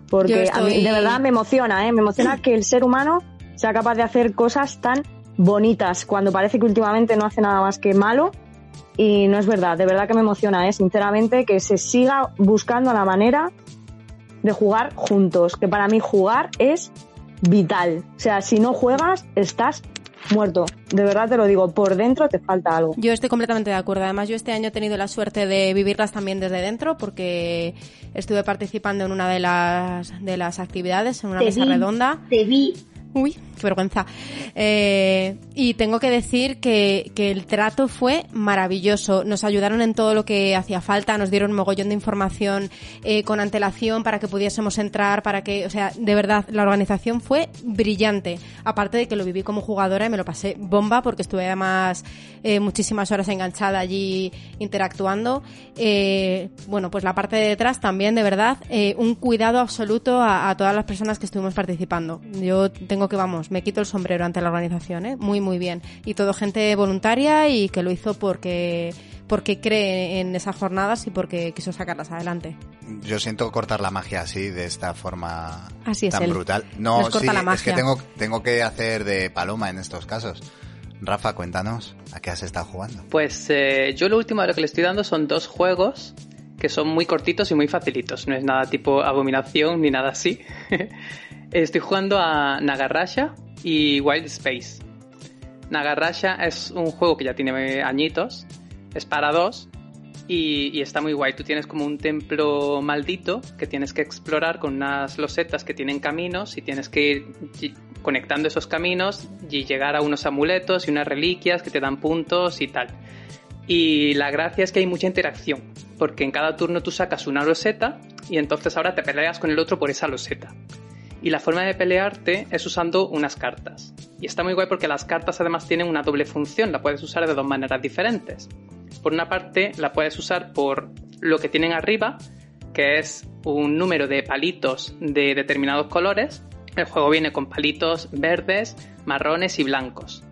Porque a mí de verdad me emociona, ¿eh? Me emociona *coughs* que el ser humano sea capaz de hacer cosas tan bonitas cuando parece que últimamente no hace nada más que malo y no es verdad, de verdad que me emociona, ¿eh? sinceramente, que se siga buscando la manera de jugar juntos, que para mí jugar es vital. O sea, si no juegas, estás muerto. De verdad te lo digo, por dentro te falta algo. Yo estoy completamente de acuerdo. Además, yo este año he tenido la suerte de vivirlas también desde dentro porque estuve participando en una de las, de las actividades, en una Te mesa vi, redonda. Te vi. Uy, qué vergüenza. Eh, y tengo que decir que, que el trato fue maravilloso. Nos ayudaron en todo lo que hacía falta, nos dieron un mogollón de información eh, con antelación para que pudiésemos entrar, para que, o sea, de verdad, la organización fue brillante. Aparte de que lo viví como jugadora y me lo pasé bomba porque estuve además eh, muchísimas horas enganchada allí interactuando. Eh, bueno, pues la parte de detrás también, de verdad, eh, un cuidado absoluto a, a todas las personas que estuvimos participando. Yo tengo que, vamos, me quito el sombrero ante la organización, ¿eh? Muy, muy bien. Y todo gente voluntaria y que lo hizo porque porque cree en esas jornadas y porque quiso sacarlas adelante. Yo siento cortar la magia así, de esta forma Así es tan él. brutal. Nos No, corta sí, la es magia. que tengo, tengo que hacer de paloma en estos casos. Rafa, cuéntanos, ¿a qué has estado jugando? Pues eh, yo lo último de lo que le estoy dando son dos juegos que son muy cortitos y muy facilitos. No es nada tipo abominación ni nada así. *laughs* estoy jugando a Nagarasha y Wild Space. Nagarasha es un juego que ya tiene añitos, es para dos y, y está muy guay. Tú tienes como un templo maldito que tienes que explorar con unas losetas que tienen caminos y tienes que ir conectando esos caminos y llegar a unos amuletos y unas reliquias que te dan puntos y tal. Y la gracia es que hay mucha interacción, porque en cada turno tú sacas una loseta y entonces ahora te peleas con el otro por esa loseta. Y la forma de pelearte es usando unas cartas. Y está muy guay porque las cartas además tienen una doble función, la puedes usar de dos maneras diferentes. Por una parte, la puedes usar por lo que tienen arriba, que es un número de palitos de determinados colores. El juego viene con palitos verdes, marrones y blancos.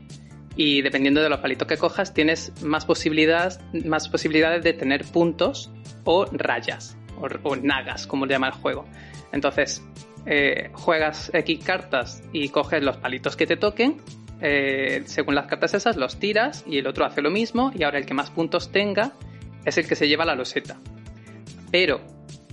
Y dependiendo de los palitos que cojas, tienes más posibilidades, más posibilidades de tener puntos o rayas, o, o nagas, como le llama el juego. Entonces, eh, juegas X cartas y coges los palitos que te toquen. eh, según las cartas esas, los tiras y el otro hace lo mismo. Y ahora el que más puntos tenga es el que se lleva la loseta. Pero,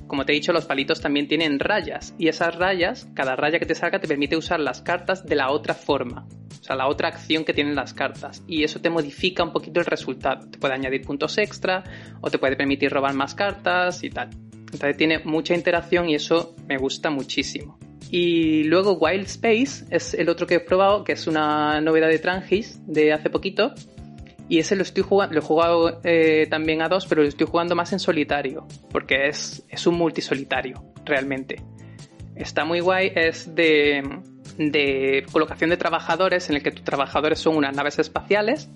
como te he dicho, los palitos también tienen rayas. Y esas rayas, cada raya que te salga, te permite usar las cartas de la otra forma. O sea, la otra acción que tienen las cartas. Y eso te modifica un poquito el resultado. Te puede añadir puntos extra o te puede permitir robar más cartas y tal. Entonces tiene mucha interacción y eso me gusta muchísimo. Y luego Wild Space es el otro que he probado, que es una novedad de Trangis de hace poquito. Y ese lo estoy jugando, lo he jugado eh, también a dos, pero lo estoy jugando más en solitario, porque es, es un multisolitario, realmente. Está muy guay, es de, de colocación de trabajadores, en el que tus trabajadores son unas naves espaciales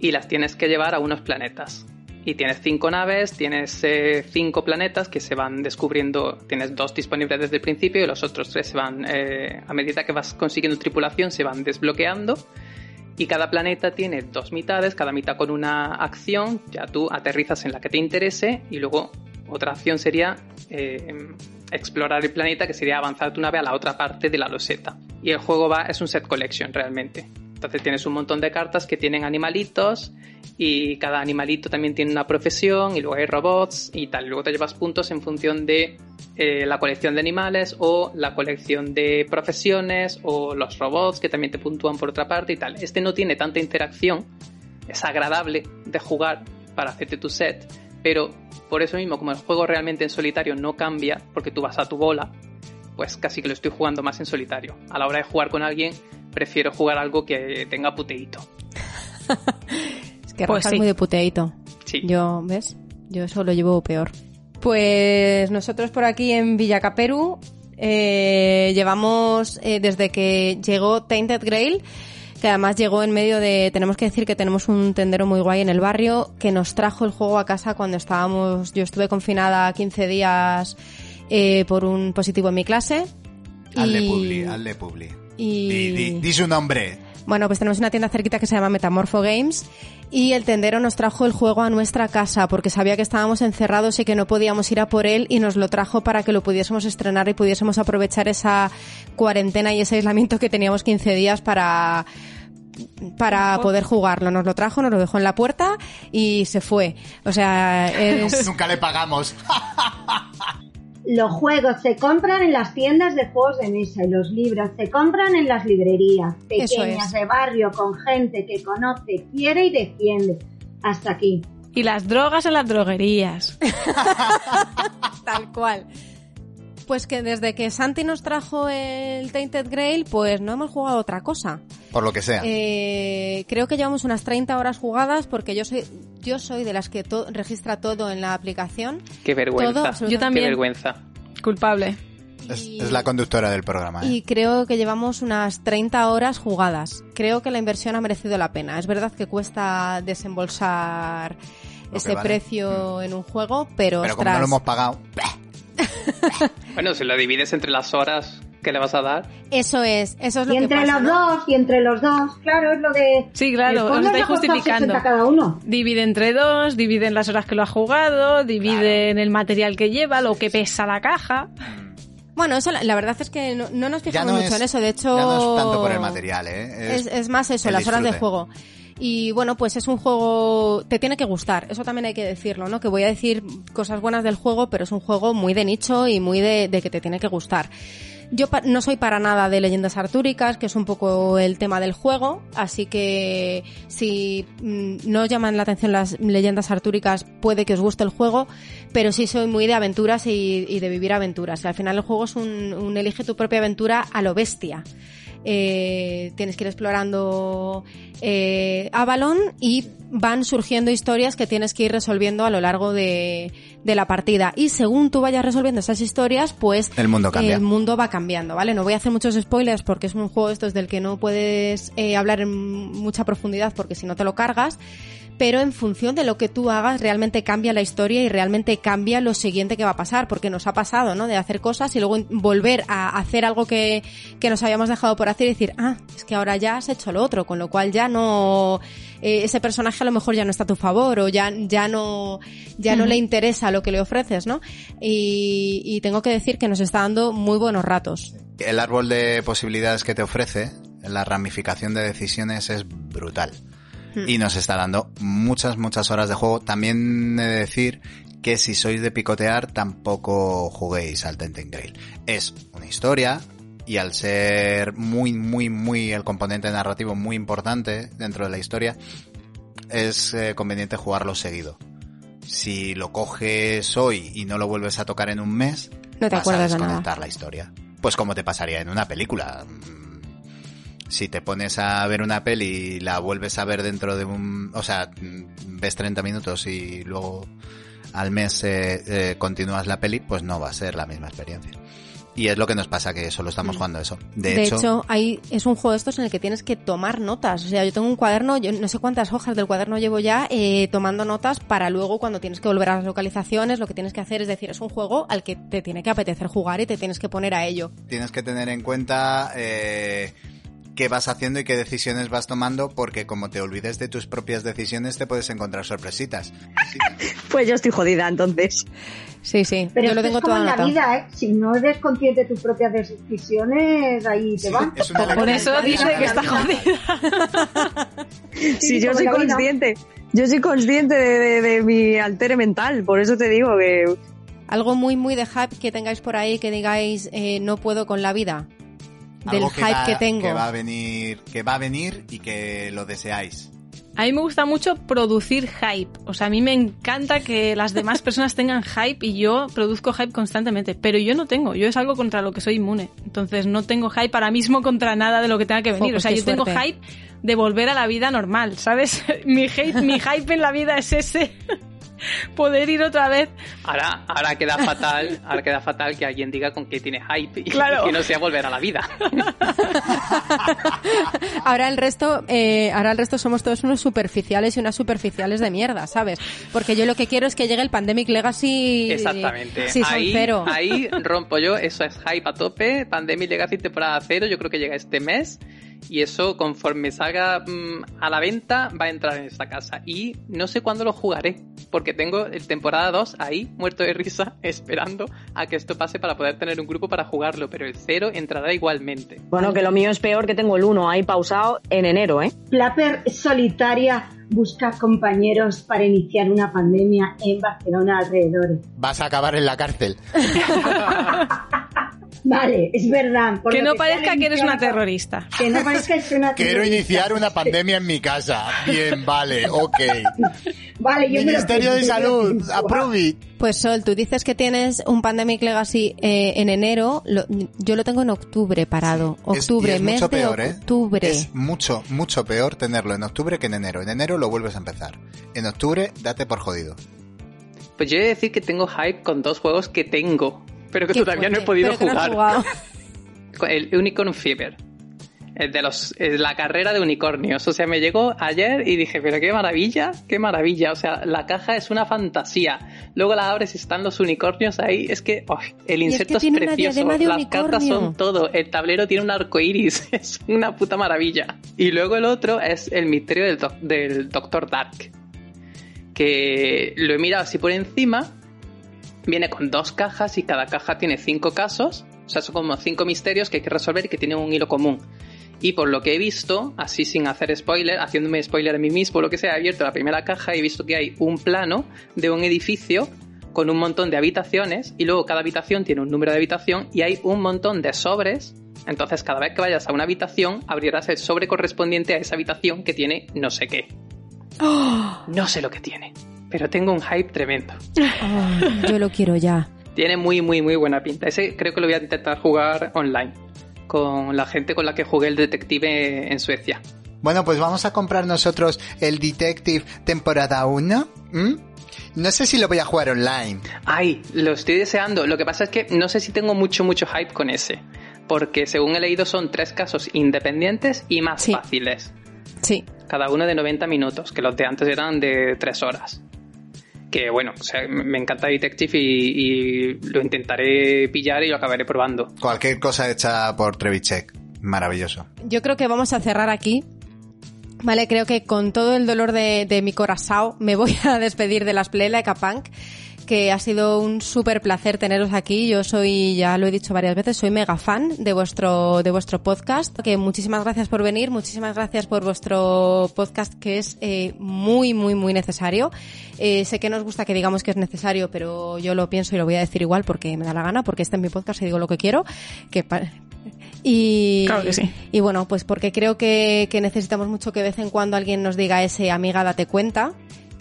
y las tienes que llevar a unos planetas. Y tienes cinco naves, tienes eh, cinco planetas que se van descubriendo, tienes dos disponibles desde el principio y los otros tres se van, eh, a medida que vas consiguiendo tripulación, se van desbloqueando. Y cada planeta tiene dos mitades, cada mitad con una acción, ya tú aterrizas en la que te interese y luego otra acción sería eh, explorar el planeta, que sería avanzar tu nave a la otra parte de la loseta. Y el juego va, es un set collection realmente. Entonces tienes un montón de cartas que tienen animalitos y cada animalito también tiene una profesión y luego hay robots y tal. Luego te llevas puntos en función de eh, la colección de animales o la colección de profesiones o los robots que también te puntúan por otra parte y tal. Este no tiene tanta interacción, es agradable de jugar para hacerte tu set, pero por eso mismo como el juego realmente en solitario no cambia porque tú vas a tu bola, pues casi que lo estoy jugando más en solitario. A la hora de jugar con alguien prefiero jugar algo que tenga puteíto. *laughs* Es que Pues sí. es muy de puteíto. Sí. Yo, ¿ves? Yo eso lo llevo peor. Pues nosotros por aquí en Villacaperu eh, llevamos eh, desde que llegó Tainted Grail, que además llegó en medio de, tenemos que decir que tenemos un tendero muy guay en el barrio, que nos trajo el juego a casa cuando estábamos, yo estuve confinada 15 días eh, por un positivo en mi clase. Hazle y- publi, hazle publi. y- Di, di- di su nombre. Bueno, pues tenemos una tienda cerquita que se llama Metamorpho Games y el tendero nos trajo el juego a nuestra casa porque sabía que estábamos encerrados y que no podíamos ir a por él y nos lo trajo para que lo pudiésemos estrenar y pudiésemos aprovechar esa cuarentena y ese aislamiento que teníamos 15 días para para poder jugarlo. Nos lo trajo, nos lo dejó en la puerta y se fue. O sea, *laughs* es... Nunca le pagamos. *laughs* Los juegos se compran en las tiendas de juegos de mesa y los libros se compran en las librerías pequeñas de barrio con gente que conoce, quiere y defiende. Hasta aquí. Y las drogas en las droguerías. *laughs* Tal cual. Pues que desde que Santi nos trajo el Tainted Grail, pues no hemos jugado otra cosa. Por lo que sea. Eh, creo que llevamos unas 30 horas jugadas porque yo soy yo soy de las que to- registra todo en la aplicación. Qué vergüenza. Todo. Yo también. Qué vergüenza. Culpable. Es, es la conductora del programa. ¿eh? Y creo que llevamos unas 30 horas jugadas. Creo que la inversión ha merecido la pena. Es verdad que cuesta desembolsar Lo ese vale. precio en un juego, pero, Pero como ostras, no lo hemos pagado, Bueno, si lo divides entre las horas que le vas a dar. eso es, eso es lo Y que entre pasa, los ¿no? dos, y entre los dos, claro, es lo de... Sí, claro, os estáis justificando. 60 cada uno. Divide entre dos, divide en las horas que lo ha jugado, divide en el material que lleva, lo que pesa la caja. Bueno, eso la, la verdad es que no, no nos fijamos no, mucho es, en eso. De hecho, ya no es tanto por el material, ¿eh? es, es más eso, las horas de disfrute. juego. Y bueno, pues es un juego, te tiene que gustar, eso también hay que decirlo, ¿no? Que voy a decir cosas buenas del juego, pero es un juego muy de nicho y muy de, que te tiene que gustar. Yo no soy para nada de leyendas artúricas, que es un poco el tema del juego, así que si mm, no llaman la atención las leyendas artúricas, puede que os guste el juego, pero sí soy muy de aventuras y, y de vivir aventuras. Y al final el juego es un, un elige tu propia aventura a lo bestia. Eh, tienes que ir explorando eh, Avalon y van surgiendo historias que tienes que ir resolviendo a lo largo de, de la partida. Y según tú vayas resolviendo esas historias, pues El mundo cambia. el mundo va cambiando, ¿vale? No voy a hacer muchos spoilers porque es un juego estos del que no puedes eh, hablar en mucha profundidad porque si no te lo cargas. Pero en función de lo que tú hagas, realmente cambia la historia y realmente cambia lo siguiente que va a pasar, porque nos ha pasado, ¿no? De hacer cosas y luego volver a hacer algo que, que nos habíamos dejado por hacer y decir, ah, es que ahora ya has hecho lo otro, con lo cual ya no, eh, ese personaje a lo mejor ya no está a tu favor o ya, ya no, ya no le interesa lo que le ofreces, ¿no? Y, y tengo que decir que nos está dando muy buenos ratos. El árbol de posibilidades que te ofrece, la ramificación de decisiones es brutal. Hmm. Y nos está dando muchas, muchas horas de juego. También he de decir que si sois de picotear, tampoco juguéis al Tenten Grail. Es una historia, y al ser muy, muy, muy el componente narrativo muy importante dentro de la historia, es eh, conveniente jugarlo seguido. Si lo coges hoy y no lo vuelves a tocar en un mes, No te vas acuerdas a de desconectar la historia. Pues como te pasaría en una película. Mm, Si te pones a ver una peli y la vuelves a ver dentro de un... O sea, mm, ves 30 minutos y luego al mes eh, eh, continúas la peli, pues no va a ser la misma experiencia. Y es lo que nos pasa, que solo estamos jugando eso. De, Mm. De, hecho, hecho, hay, es un juego de estos en el que tienes que tomar notas. O sea, yo tengo un cuaderno, yo no sé cuántas hojas del cuaderno llevo ya eh, tomando notas para luego cuando tienes que volver a las localizaciones, lo que tienes que hacer es decir, es un juego al que te tiene que apetecer jugar y te tienes que poner a ello. tienes que tener en cuenta eh, qué vas haciendo y qué decisiones vas tomando, porque como te olvides de tus propias decisiones, te puedes encontrar sorpresitas. *laughs* Pues yo estoy jodida entonces. Sí, sí, Pero yo lo tengo es como todo en la vida, ¿eh? Si no eres consciente de tus propias decisiones, ahí te van. es una Por eso dice que está jodida. *laughs* Sí, yo soy consciente. Yo soy consciente de, de- de mi altere mental, por eso te digo que Algo muy, muy de hype que tengáis por ahí, que digáis, eh, no puedo con la vida. Del Algo hype va- que tengo. Que va a venir, que va a venir y que lo deseáis. A mí me gusta mucho producir hype. O sea, a mí me encanta que las demás *laughs* personas tengan hype y yo produzco hype constantemente. Pero yo no tengo. Yo es algo contra lo que soy inmune. Entonces no tengo hype ahora mismo contra nada de lo que tenga que venir. pues o sea, yo tengo hype de volver a la vida normal, ¿sabes? *laughs* mi, hate, mi *laughs* hype en la vida es ese. *laughs* Poder ir otra vez. Ahora, ahora queda fatal, ahora queda fatal que alguien diga con que tiene hype y, Claro. y que no sea volver a la vida. *laughs* Ahora el resto, eh, ahora el resto somos todos unos superficiales y unas superficiales de mierda, ¿sabes? Porque yo lo que quiero es que llegue el Pandemic Legacy Exactamente. Season ahí, cero. ahí rompo yo, eso es hype a tope. Pandemic Legacy temporada cero, yo creo que llega este mes. Y eso, conforme salga mm, a la venta, va a entrar en esta casa. Y no sé cuándo lo jugaré, porque tengo el temporada 2 ahí, muerto de risa, *laughs* esperando a que esto pase para poder tener un grupo para jugarlo. Pero el 0 entrará igualmente. Bueno, que lo mío es peor que tengo el 1 ahí pausado en enero, ¿eh? Plapper solitaria busca compañeros para iniciar una pandemia en Barcelona alrededor. Vas a acabar en la cárcel. *laughs* Vale, es verdad. por Que no parezca que eres una terrorista. Que no parezca que soy una *laughs* Quiero terrorista. iniciar una pandemia en mi casa. Bien, vale, ok. *laughs* Vale, yo me lo Ministerio de Salud, approve. Pues Sol, tú dices que tienes un Pandemic Legacy eh, en enero. lo- yo lo tengo en octubre parado. Es- Octubre, y es mes mucho de peor, ¿eh? octubre. Es mucho, mucho peor tenerlo en octubre que en enero. En enero lo vuelves a empezar. En octubre, date por jodido. Pues yo he de decir que tengo hype con dos juegos que tengo, pero que Qué todavía no he podido no jugar. *laughs* el Unicorn Fever. El de los, la carrera de unicornios. O sea, me llegó ayer y dije, pero qué maravilla, qué maravilla. O sea, la caja es una fantasía. Luego la abres y están los unicornios ahí. Es que el Y es que precioso. Las cartas son todo. El tablero tiene un arco iris. *laughs* Es una puta maravilla. Y luego el otro es el misterio del, doc- del Doctor Dark. Que lo he mirado así por encima viene con dos cajas y cada caja tiene cinco casos. O sea, son como cinco misterios que hay que resolver y que tienen un hilo común. Y por lo que he visto, así sin hacer spoiler, haciéndome spoiler a mí mismo, lo que sea, he abierto la primera caja y he visto que hay un plano de un edificio con un montón de habitaciones y luego cada habitación tiene un número de habitación y hay un montón de sobres. Entonces cada vez que vayas a una habitación abrirás el sobre correspondiente a esa habitación que tiene no sé qué. No sé lo que tiene, pero tengo un hype tremendo. Oh, yo lo quiero ya. Tiene muy, muy, muy buena pinta. Ese creo que lo voy a intentar jugar online. Con la gente con la que jugué el detective en Suecia. Bueno, pues vamos a comprar nosotros el Detective temporada 1. ¿m? No sé si lo voy a jugar online. Ay, lo estoy deseando. Lo que pasa es que no sé si tengo mucho, mucho hype con ese. Porque según he leído son tres casos independientes y más fáciles. Sí. Cada uno de 90 minutos, que los de antes eran de 3 horas. Que bueno, o sea, me encanta Detective y, y lo intentaré pillar y lo acabaré probando. Cualquier cosa hecha por Trevichek. Maravilloso. Yo creo que vamos a cerrar aquí. Vale, creo que con todo el dolor de, de mi corazón me voy a *laughs* despedir de las Play Like a Punk, que ha sido un súper placer teneros aquí. Yo soy, ya lo he dicho varias veces, soy mega fan de vuestro, de vuestro podcast. Que muchísimas gracias por venir, muchísimas gracias por vuestro podcast que es eh, muy, muy, muy necesario. Eh, sé que nos gusta que digamos que es necesario, pero yo lo pienso y lo voy a decir igual porque me da la gana, porque este es mi podcast y digo lo que quiero. Que y, Claro que sí. y bueno, pues porque creo que, que necesitamos mucho que de vez en cuando alguien nos diga ese amiga date cuenta,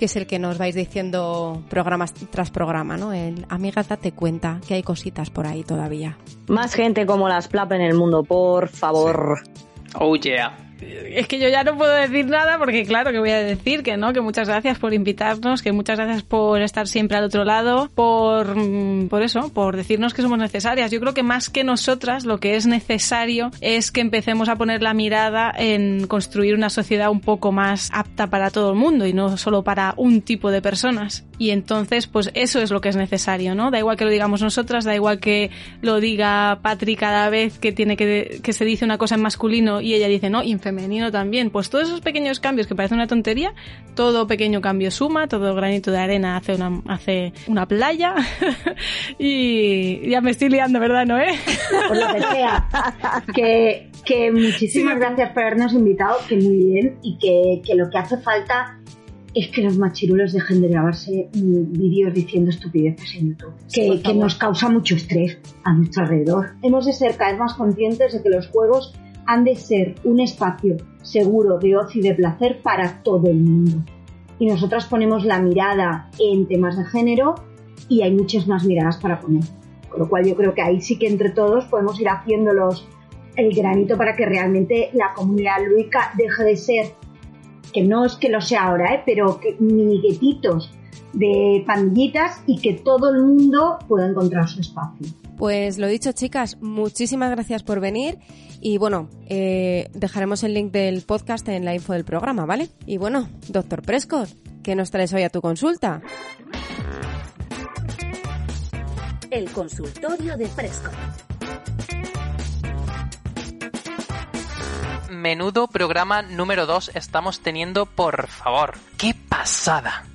que es el que nos vais diciendo programa tras programa, ¿no? El amiga date cuenta que hay cositas por ahí todavía. Más gente como las Plap en el mundo, por favor. Oh yeah. Es que yo ya no puedo decir nada porque claro que voy a decir que no, que muchas gracias por invitarnos, que muchas gracias por estar siempre al otro lado, por, mm, por eso, por decirnos que somos necesarias. Yo creo que más que nosotras lo que es necesario es que empecemos a poner la mirada en construir una sociedad un poco más apta para todo el mundo y no solo para un tipo de personas. Y entonces, pues eso es lo que es necesario, ¿no? Da igual que lo digamos nosotras, da igual que lo diga Patri cada vez que tiene que, que se dice una cosa en masculino y ella dice, no, y en femenino también. Pues todos esos pequeños cambios que parecen una tontería, todo pequeño cambio suma, todo granito de arena hace una, hace una playa. *laughs* y ya me estoy liando, ¿verdad, Noé? *laughs* por lo que sea. Que, que muchísimas gracias por habernos invitado, que muy bien, y que, que lo que hace falta es que los machirulos dejen de grabarse mm, vídeos diciendo estupideces en YouTube, Sí, que, que favor. nos causa mucho estrés a nuestro alrededor. Hemos de ser cada vez más conscientes de que los juegos han de ser un espacio seguro de ocio y de placer para todo el mundo. Y nosotras ponemos la mirada en temas de género y hay muchas más miradas para poner. Con lo cual yo creo que ahí sí que entre todos podemos ir haciéndolos el granito para que realmente la comunidad lúdica deje de ser, que no es que lo sea ahora, ¿eh? pero que mini guetitos de pandillitas y que todo el mundo pueda encontrar su espacio. Pues lo dicho, chicas, muchísimas gracias por venir y bueno, eh, dejaremos el link del podcast en la info del programa, ¿vale? Y bueno, doctor Prescott, ¿qué nos traes hoy a tu consulta? El consultorio de Fresco. Menudo programa número 2 estamos teniendo, por favor. ¡Qué pasada!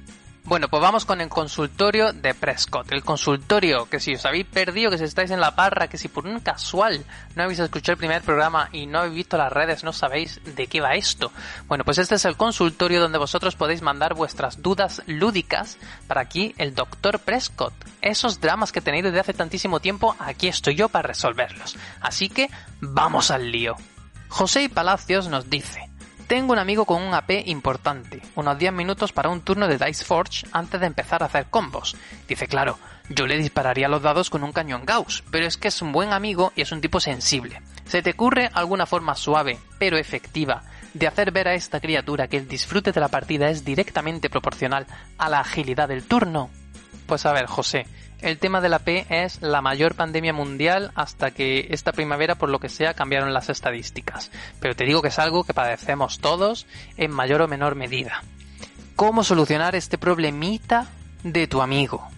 Bueno, pues vamos con el consultorio de Prescott. El consultorio que si os habéis perdido, que si estáis en la parra, que si por un casual no habéis escuchado el primer programa y no habéis visto las redes, no sabéis de qué va esto. Bueno, pues este es el consultorio donde vosotros podéis mandar vuestras dudas lúdicas para aquí el doctor Prescott. Esos dramas que tenéis desde hace tantísimo tiempo, aquí estoy yo para resolverlos. Así que vamos al lío. José Palacios nos dice, tengo un amigo con un AP importante, unos 10 minutos para un turno de Dice Forge antes de empezar a hacer combos. Dice, claro, yo le dispararía los dados con un cañón Gauss, pero es que es un buen amigo y es un tipo sensible. ¿Se te ocurre alguna forma suave, pero efectiva, de hacer ver a esta criatura que el disfrute de la partida es directamente proporcional a la agilidad del turno? Pues a ver, José, el tema de la P es la mayor pandemia mundial hasta que esta primavera, por lo que sea, cambiaron las estadísticas. Pero te digo que es algo que padecemos todos en mayor o menor medida. ¿Cómo solucionar este problemita de tu amigo?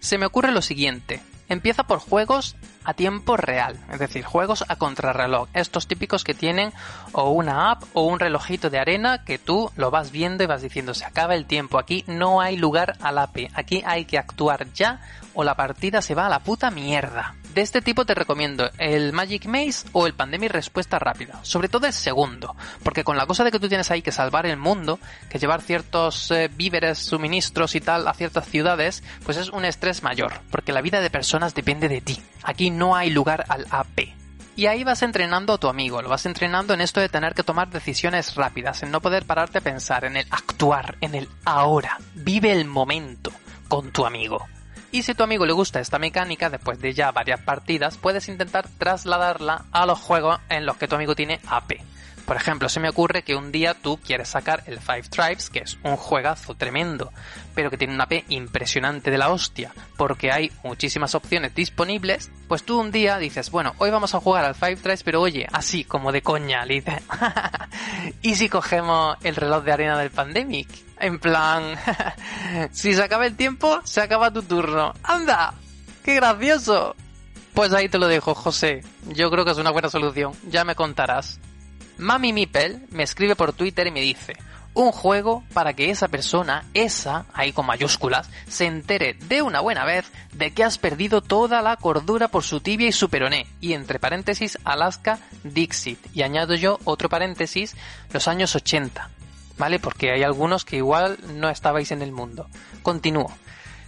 Se me ocurre lo siguiente. Empieza por juegos a tiempo real, es decir, juegos a contrarreloj, estos típicos que tienen o una app o un relojito de arena que tú lo vas viendo y vas diciendo se acaba el tiempo, aquí no hay lugar al AP, aquí hay que actuar ya o la partida se va a la puta mierda. De este tipo te recomiendo el Magic Maze o el Pandemic Respuesta Rápida. Sobre todo el segundo, porque con la cosa de que tú tienes ahí que salvar el mundo, que llevar ciertos eh, víveres, suministros y tal a ciertas ciudades, pues es un estrés mayor, porque la vida de personas depende de ti. Aquí no hay lugar al AP. Y ahí vas entrenando a tu amigo, lo vas entrenando en esto de tener que tomar decisiones rápidas, en no poder pararte a pensar, en el actuar, en el ahora. Vive el momento con tu amigo. Y si a tu amigo le gusta esta mecánica, después de ya varias partidas, puedes intentar trasladarla a los juegos en los que tu amigo tiene AP. Por ejemplo, se me ocurre que un día tú quieres sacar el Five Tribes, que es un juegazo tremendo, pero que tiene una P impresionante de la hostia, porque hay muchísimas opciones disponibles, pues tú un día dices, bueno, hoy vamos a jugar al Five Tribes, pero oye, así como de coña, le dices, *laughs* ¿y si cogemos el reloj de arena del Pandemic? En plan, *laughs* si se acaba el tiempo, se acaba tu turno. ¡Anda! ¡Qué gracioso! Pues ahí te lo dejo, José. Yo creo que es una buena solución. Ya me contarás. Mami Mipel me escribe por Twitter y me dice, un juego para que esa persona, esa, ahí con mayúsculas, se entere de una buena vez de que has perdido toda la cordura por su tibia y su peroné, y entre paréntesis Alaska Dixit, y añado yo otro paréntesis, los años 80. ¿vale? Porque hay algunos que igual no estabais en el mundo. Continúo.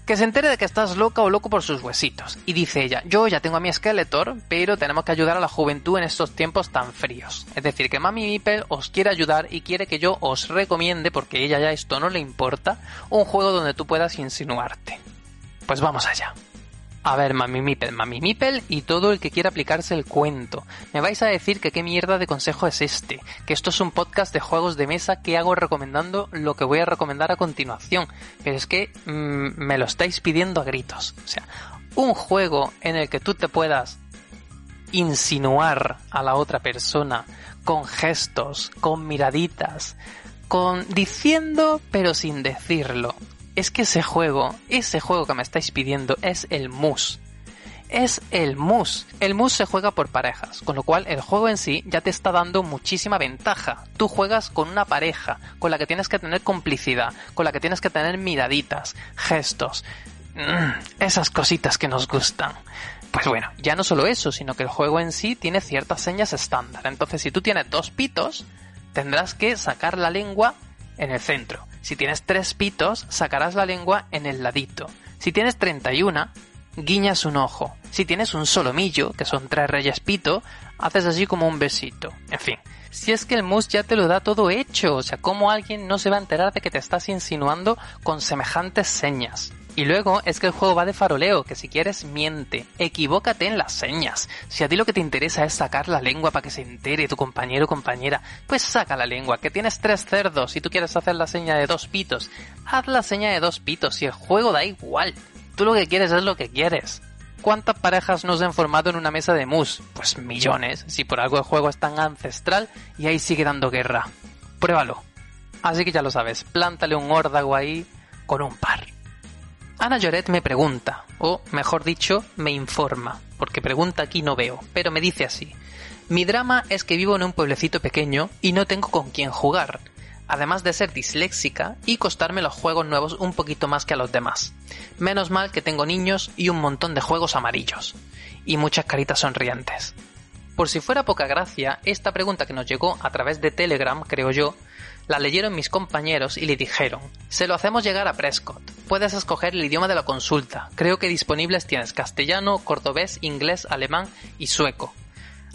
Que se entere de que estás loca o loco por sus huesitos. Y dice ella, yo ya tengo a mi Skeletor, pero tenemos que ayudar a la juventud en estos tiempos tan fríos. Es decir, que Mami Mipel os quiere ayudar y quiere que yo os recomiende, porque ella ya esto no le importa, un juego donde tú puedas insinuarte. Pues vamos allá. A ver, Mami Mipel, Mami Mipel y todo el que quiera aplicarse el cuento. Me vais a decir que qué mierda de consejo es este, que esto es un podcast de juegos de mesa que hago recomendando lo que voy a recomendar a continuación. Pero es que mmm, me lo estáis pidiendo a gritos. O sea, un juego en el que tú te puedas insinuar a la otra persona con gestos, con miraditas, con diciendo pero sin decirlo es que ese juego, ese juego que me estáis pidiendo es el mus. Es el mus. El mus se juega por parejas, con lo cual el juego en sí ya te está dando muchísima ventaja. Tú juegas con una pareja, con la que tienes que tener complicidad, con la que tienes que tener miraditas, gestos, mm, esas cositas que nos gustan. Pues bueno, ya no solo eso, sino que el juego en sí tiene ciertas señas estándar. Entonces, si tú tienes dos pitos, tendrás que sacar la lengua en el centro. Si tienes tres pitos, sacarás la lengua en el ladito. Si tienes 31, guiñas un ojo. Si tienes un solomillo, que son tres reyes pito, haces así como un besito. En fin, si es que el mus ya te lo da todo hecho, o sea, ¿cómo alguien no se va a enterar de que te estás insinuando con semejantes señas? Y luego es que el juego va de faroleo, que si quieres miente, equivócate en las señas. Si a ti lo que te interesa es sacar la lengua para que se entere tu compañero o compañera, pues saca la lengua, que tienes tres cerdos y tú quieres hacer la seña de dos pitos. Haz la seña de dos pitos y el juego da igual. Tú lo que quieres es lo que quieres. ¿Cuántas parejas nos han formado en una mesa de mus? Pues millones, si por algo el juego es tan ancestral y ahí sigue dando guerra. Pruébalo. Así que ya lo sabes, plántale un órdago ahí con un par. Ana Lloret me pregunta, o mejor dicho, me informa, porque pregunta aquí no veo, pero me dice así. Mi drama es que vivo en un pueblecito pequeño y no tengo con quién jugar, además de ser disléxica y costarme los juegos nuevos un poquito más que a los demás. Menos mal que tengo niños y un montón de juegos amarillos. Y muchas caritas sonrientes. Por si fuera poca gracia, esta pregunta que nos llegó a través de Telegram, creo yo, la leyeron mis compañeros y le dijeron, se lo hacemos llegar a Prescott. Puedes escoger el idioma de la consulta. Creo que disponibles tienes castellano, cordobés, inglés, alemán y sueco.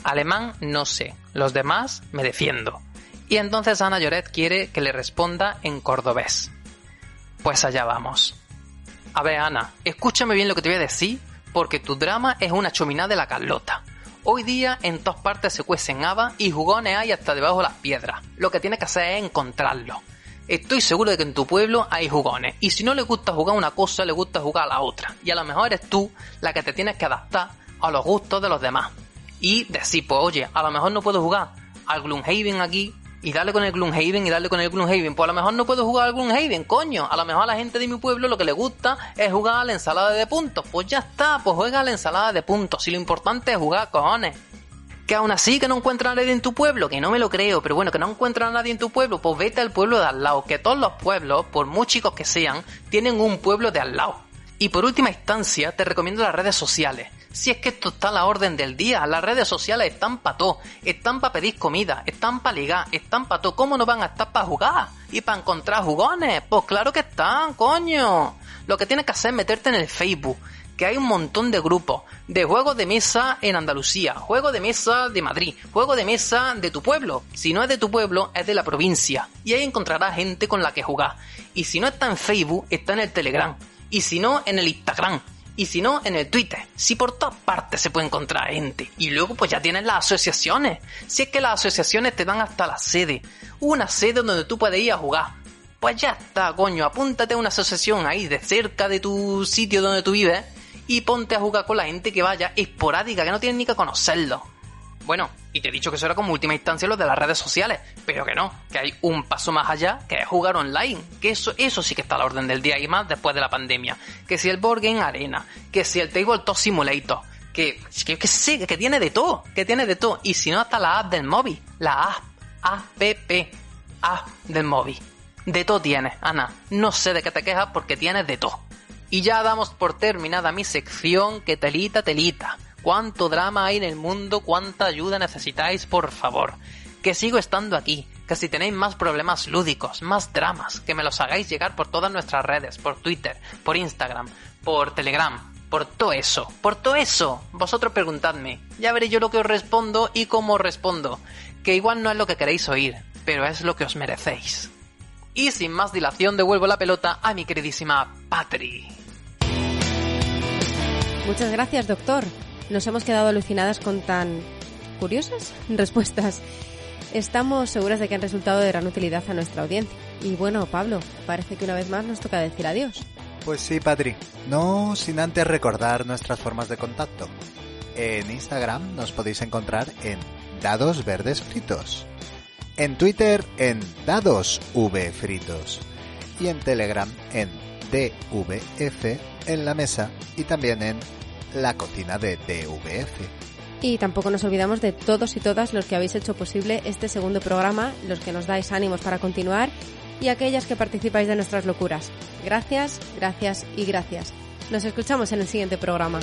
Alemán no sé, los demás me defiendo. Y entonces Ana Lloret quiere que le responda en cordobés. Pues allá vamos. A ver, Ana, escúchame bien lo que te voy a decir, porque tu drama es una chominá de la Carlota. Hoy día en todas partes se cuecen habas y jugones hay hasta debajo de las piedras. Lo que tienes que hacer es encontrarlo. Estoy seguro de que en tu pueblo hay jugones. Y si no le gusta jugar una cosa, le gusta jugar a la otra. Y a lo mejor eres tú la que te tienes que adaptar a los gustos de los demás. Y decir, pues oye, a lo mejor no puedo jugar al Gloomhaven aquí y darle con el Gloomhaven y darle con el Gloomhaven. Pues a lo mejor no puedo jugar al Gloomhaven, coño. A lo mejor a la gente de mi pueblo lo que le gusta es jugar a la ensalada de puntos. Pues ya está, pues juega a la ensalada de puntos. Si lo importante es jugar, cojones. Que aún así que no encuentra a nadie en tu pueblo, que no me lo creo, pero bueno, que no encuentra a nadie en tu pueblo, pues vete al pueblo de al lado. Que todos los pueblos, por muy chicos que sean, tienen un pueblo de al lado. Y por última instancia, te recomiendo las redes sociales. Si es que esto está a la orden del día, las redes sociales están para todo, están para pedir comida, están para ligar, están para todo. ¿Cómo no van a estar para jugar? ¿Y para encontrar jugones? Pues claro que están, coño. Lo que tienes que hacer es meterte en el Facebook, que hay un montón de grupos de juegos de mesa en Andalucía, juegos de mesa de Madrid, juegos de mesa de tu pueblo. Si no es de tu pueblo, es de la provincia. Y ahí encontrarás gente con la que jugar. Y si no está en Facebook, está en el Telegram. Y si no, en el Instagram y si no, en el Twitter. Si por todas partes se puede encontrar gente. Y luego pues ya tienes las asociaciones. Si es que las asociaciones te dan hasta la sede. Una sede donde tú puedes ir a jugar. Pues ya está, coño, apúntate a una asociación ahí de cerca de tu sitio donde tú vives y ponte a jugar con la gente que vaya esporádica, que no tiene ni que conocerlo. Bueno, y te he dicho que eso era como última instancia lo de las redes sociales, pero que no, que hay un paso más allá, que es jugar online, que eso, eso sí que está a la orden del día y más después de la pandemia. Que si el Board Game Arena, que si el Tabletop Simulator, que, que, que sí, que tiene de todo, que tiene de todo. Y si no, hasta la app del móvil, la app, app, app del móvil. De todo tienes, Ana. No sé de qué te quejas porque tienes de todo. Y ya damos por terminada mi sección, que telita, telita cuánto drama hay en el mundo, cuánta ayuda necesitáis, por favor. Que sigo estando aquí, que si tenéis más problemas lúdicos, más dramas, que me los hagáis llegar por todas nuestras redes, por Twitter, por Instagram, por Telegram, por todo eso, por todo eso. Vosotros preguntadme, ya veré yo lo que os respondo y cómo os respondo, que igual no es lo que queréis oír, pero es lo que os merecéis. Y sin más dilación devuelvo la pelota a mi queridísima Patri. Muchas gracias, doctor. Nos hemos quedado alucinadas con tan curiosas respuestas. Estamos seguras de que han resultado de gran utilidad a nuestra audiencia. Y bueno, Pablo, parece que una vez más nos toca decir adiós. Pues sí, Patri. No sin antes recordar nuestras formas de contacto. En Instagram nos podéis encontrar en Dados Verdes Fritos. En Twitter en Dados V Fritos. Y en Telegram en DVF en la mesa y también en la cocina de DVF. Y tampoco nos olvidamos de todos y todas los que habéis hecho posible este segundo programa, los que nos dais ánimos para continuar y aquellas que participáis de nuestras locuras. Gracias, gracias y gracias. Nos escuchamos en el siguiente programa.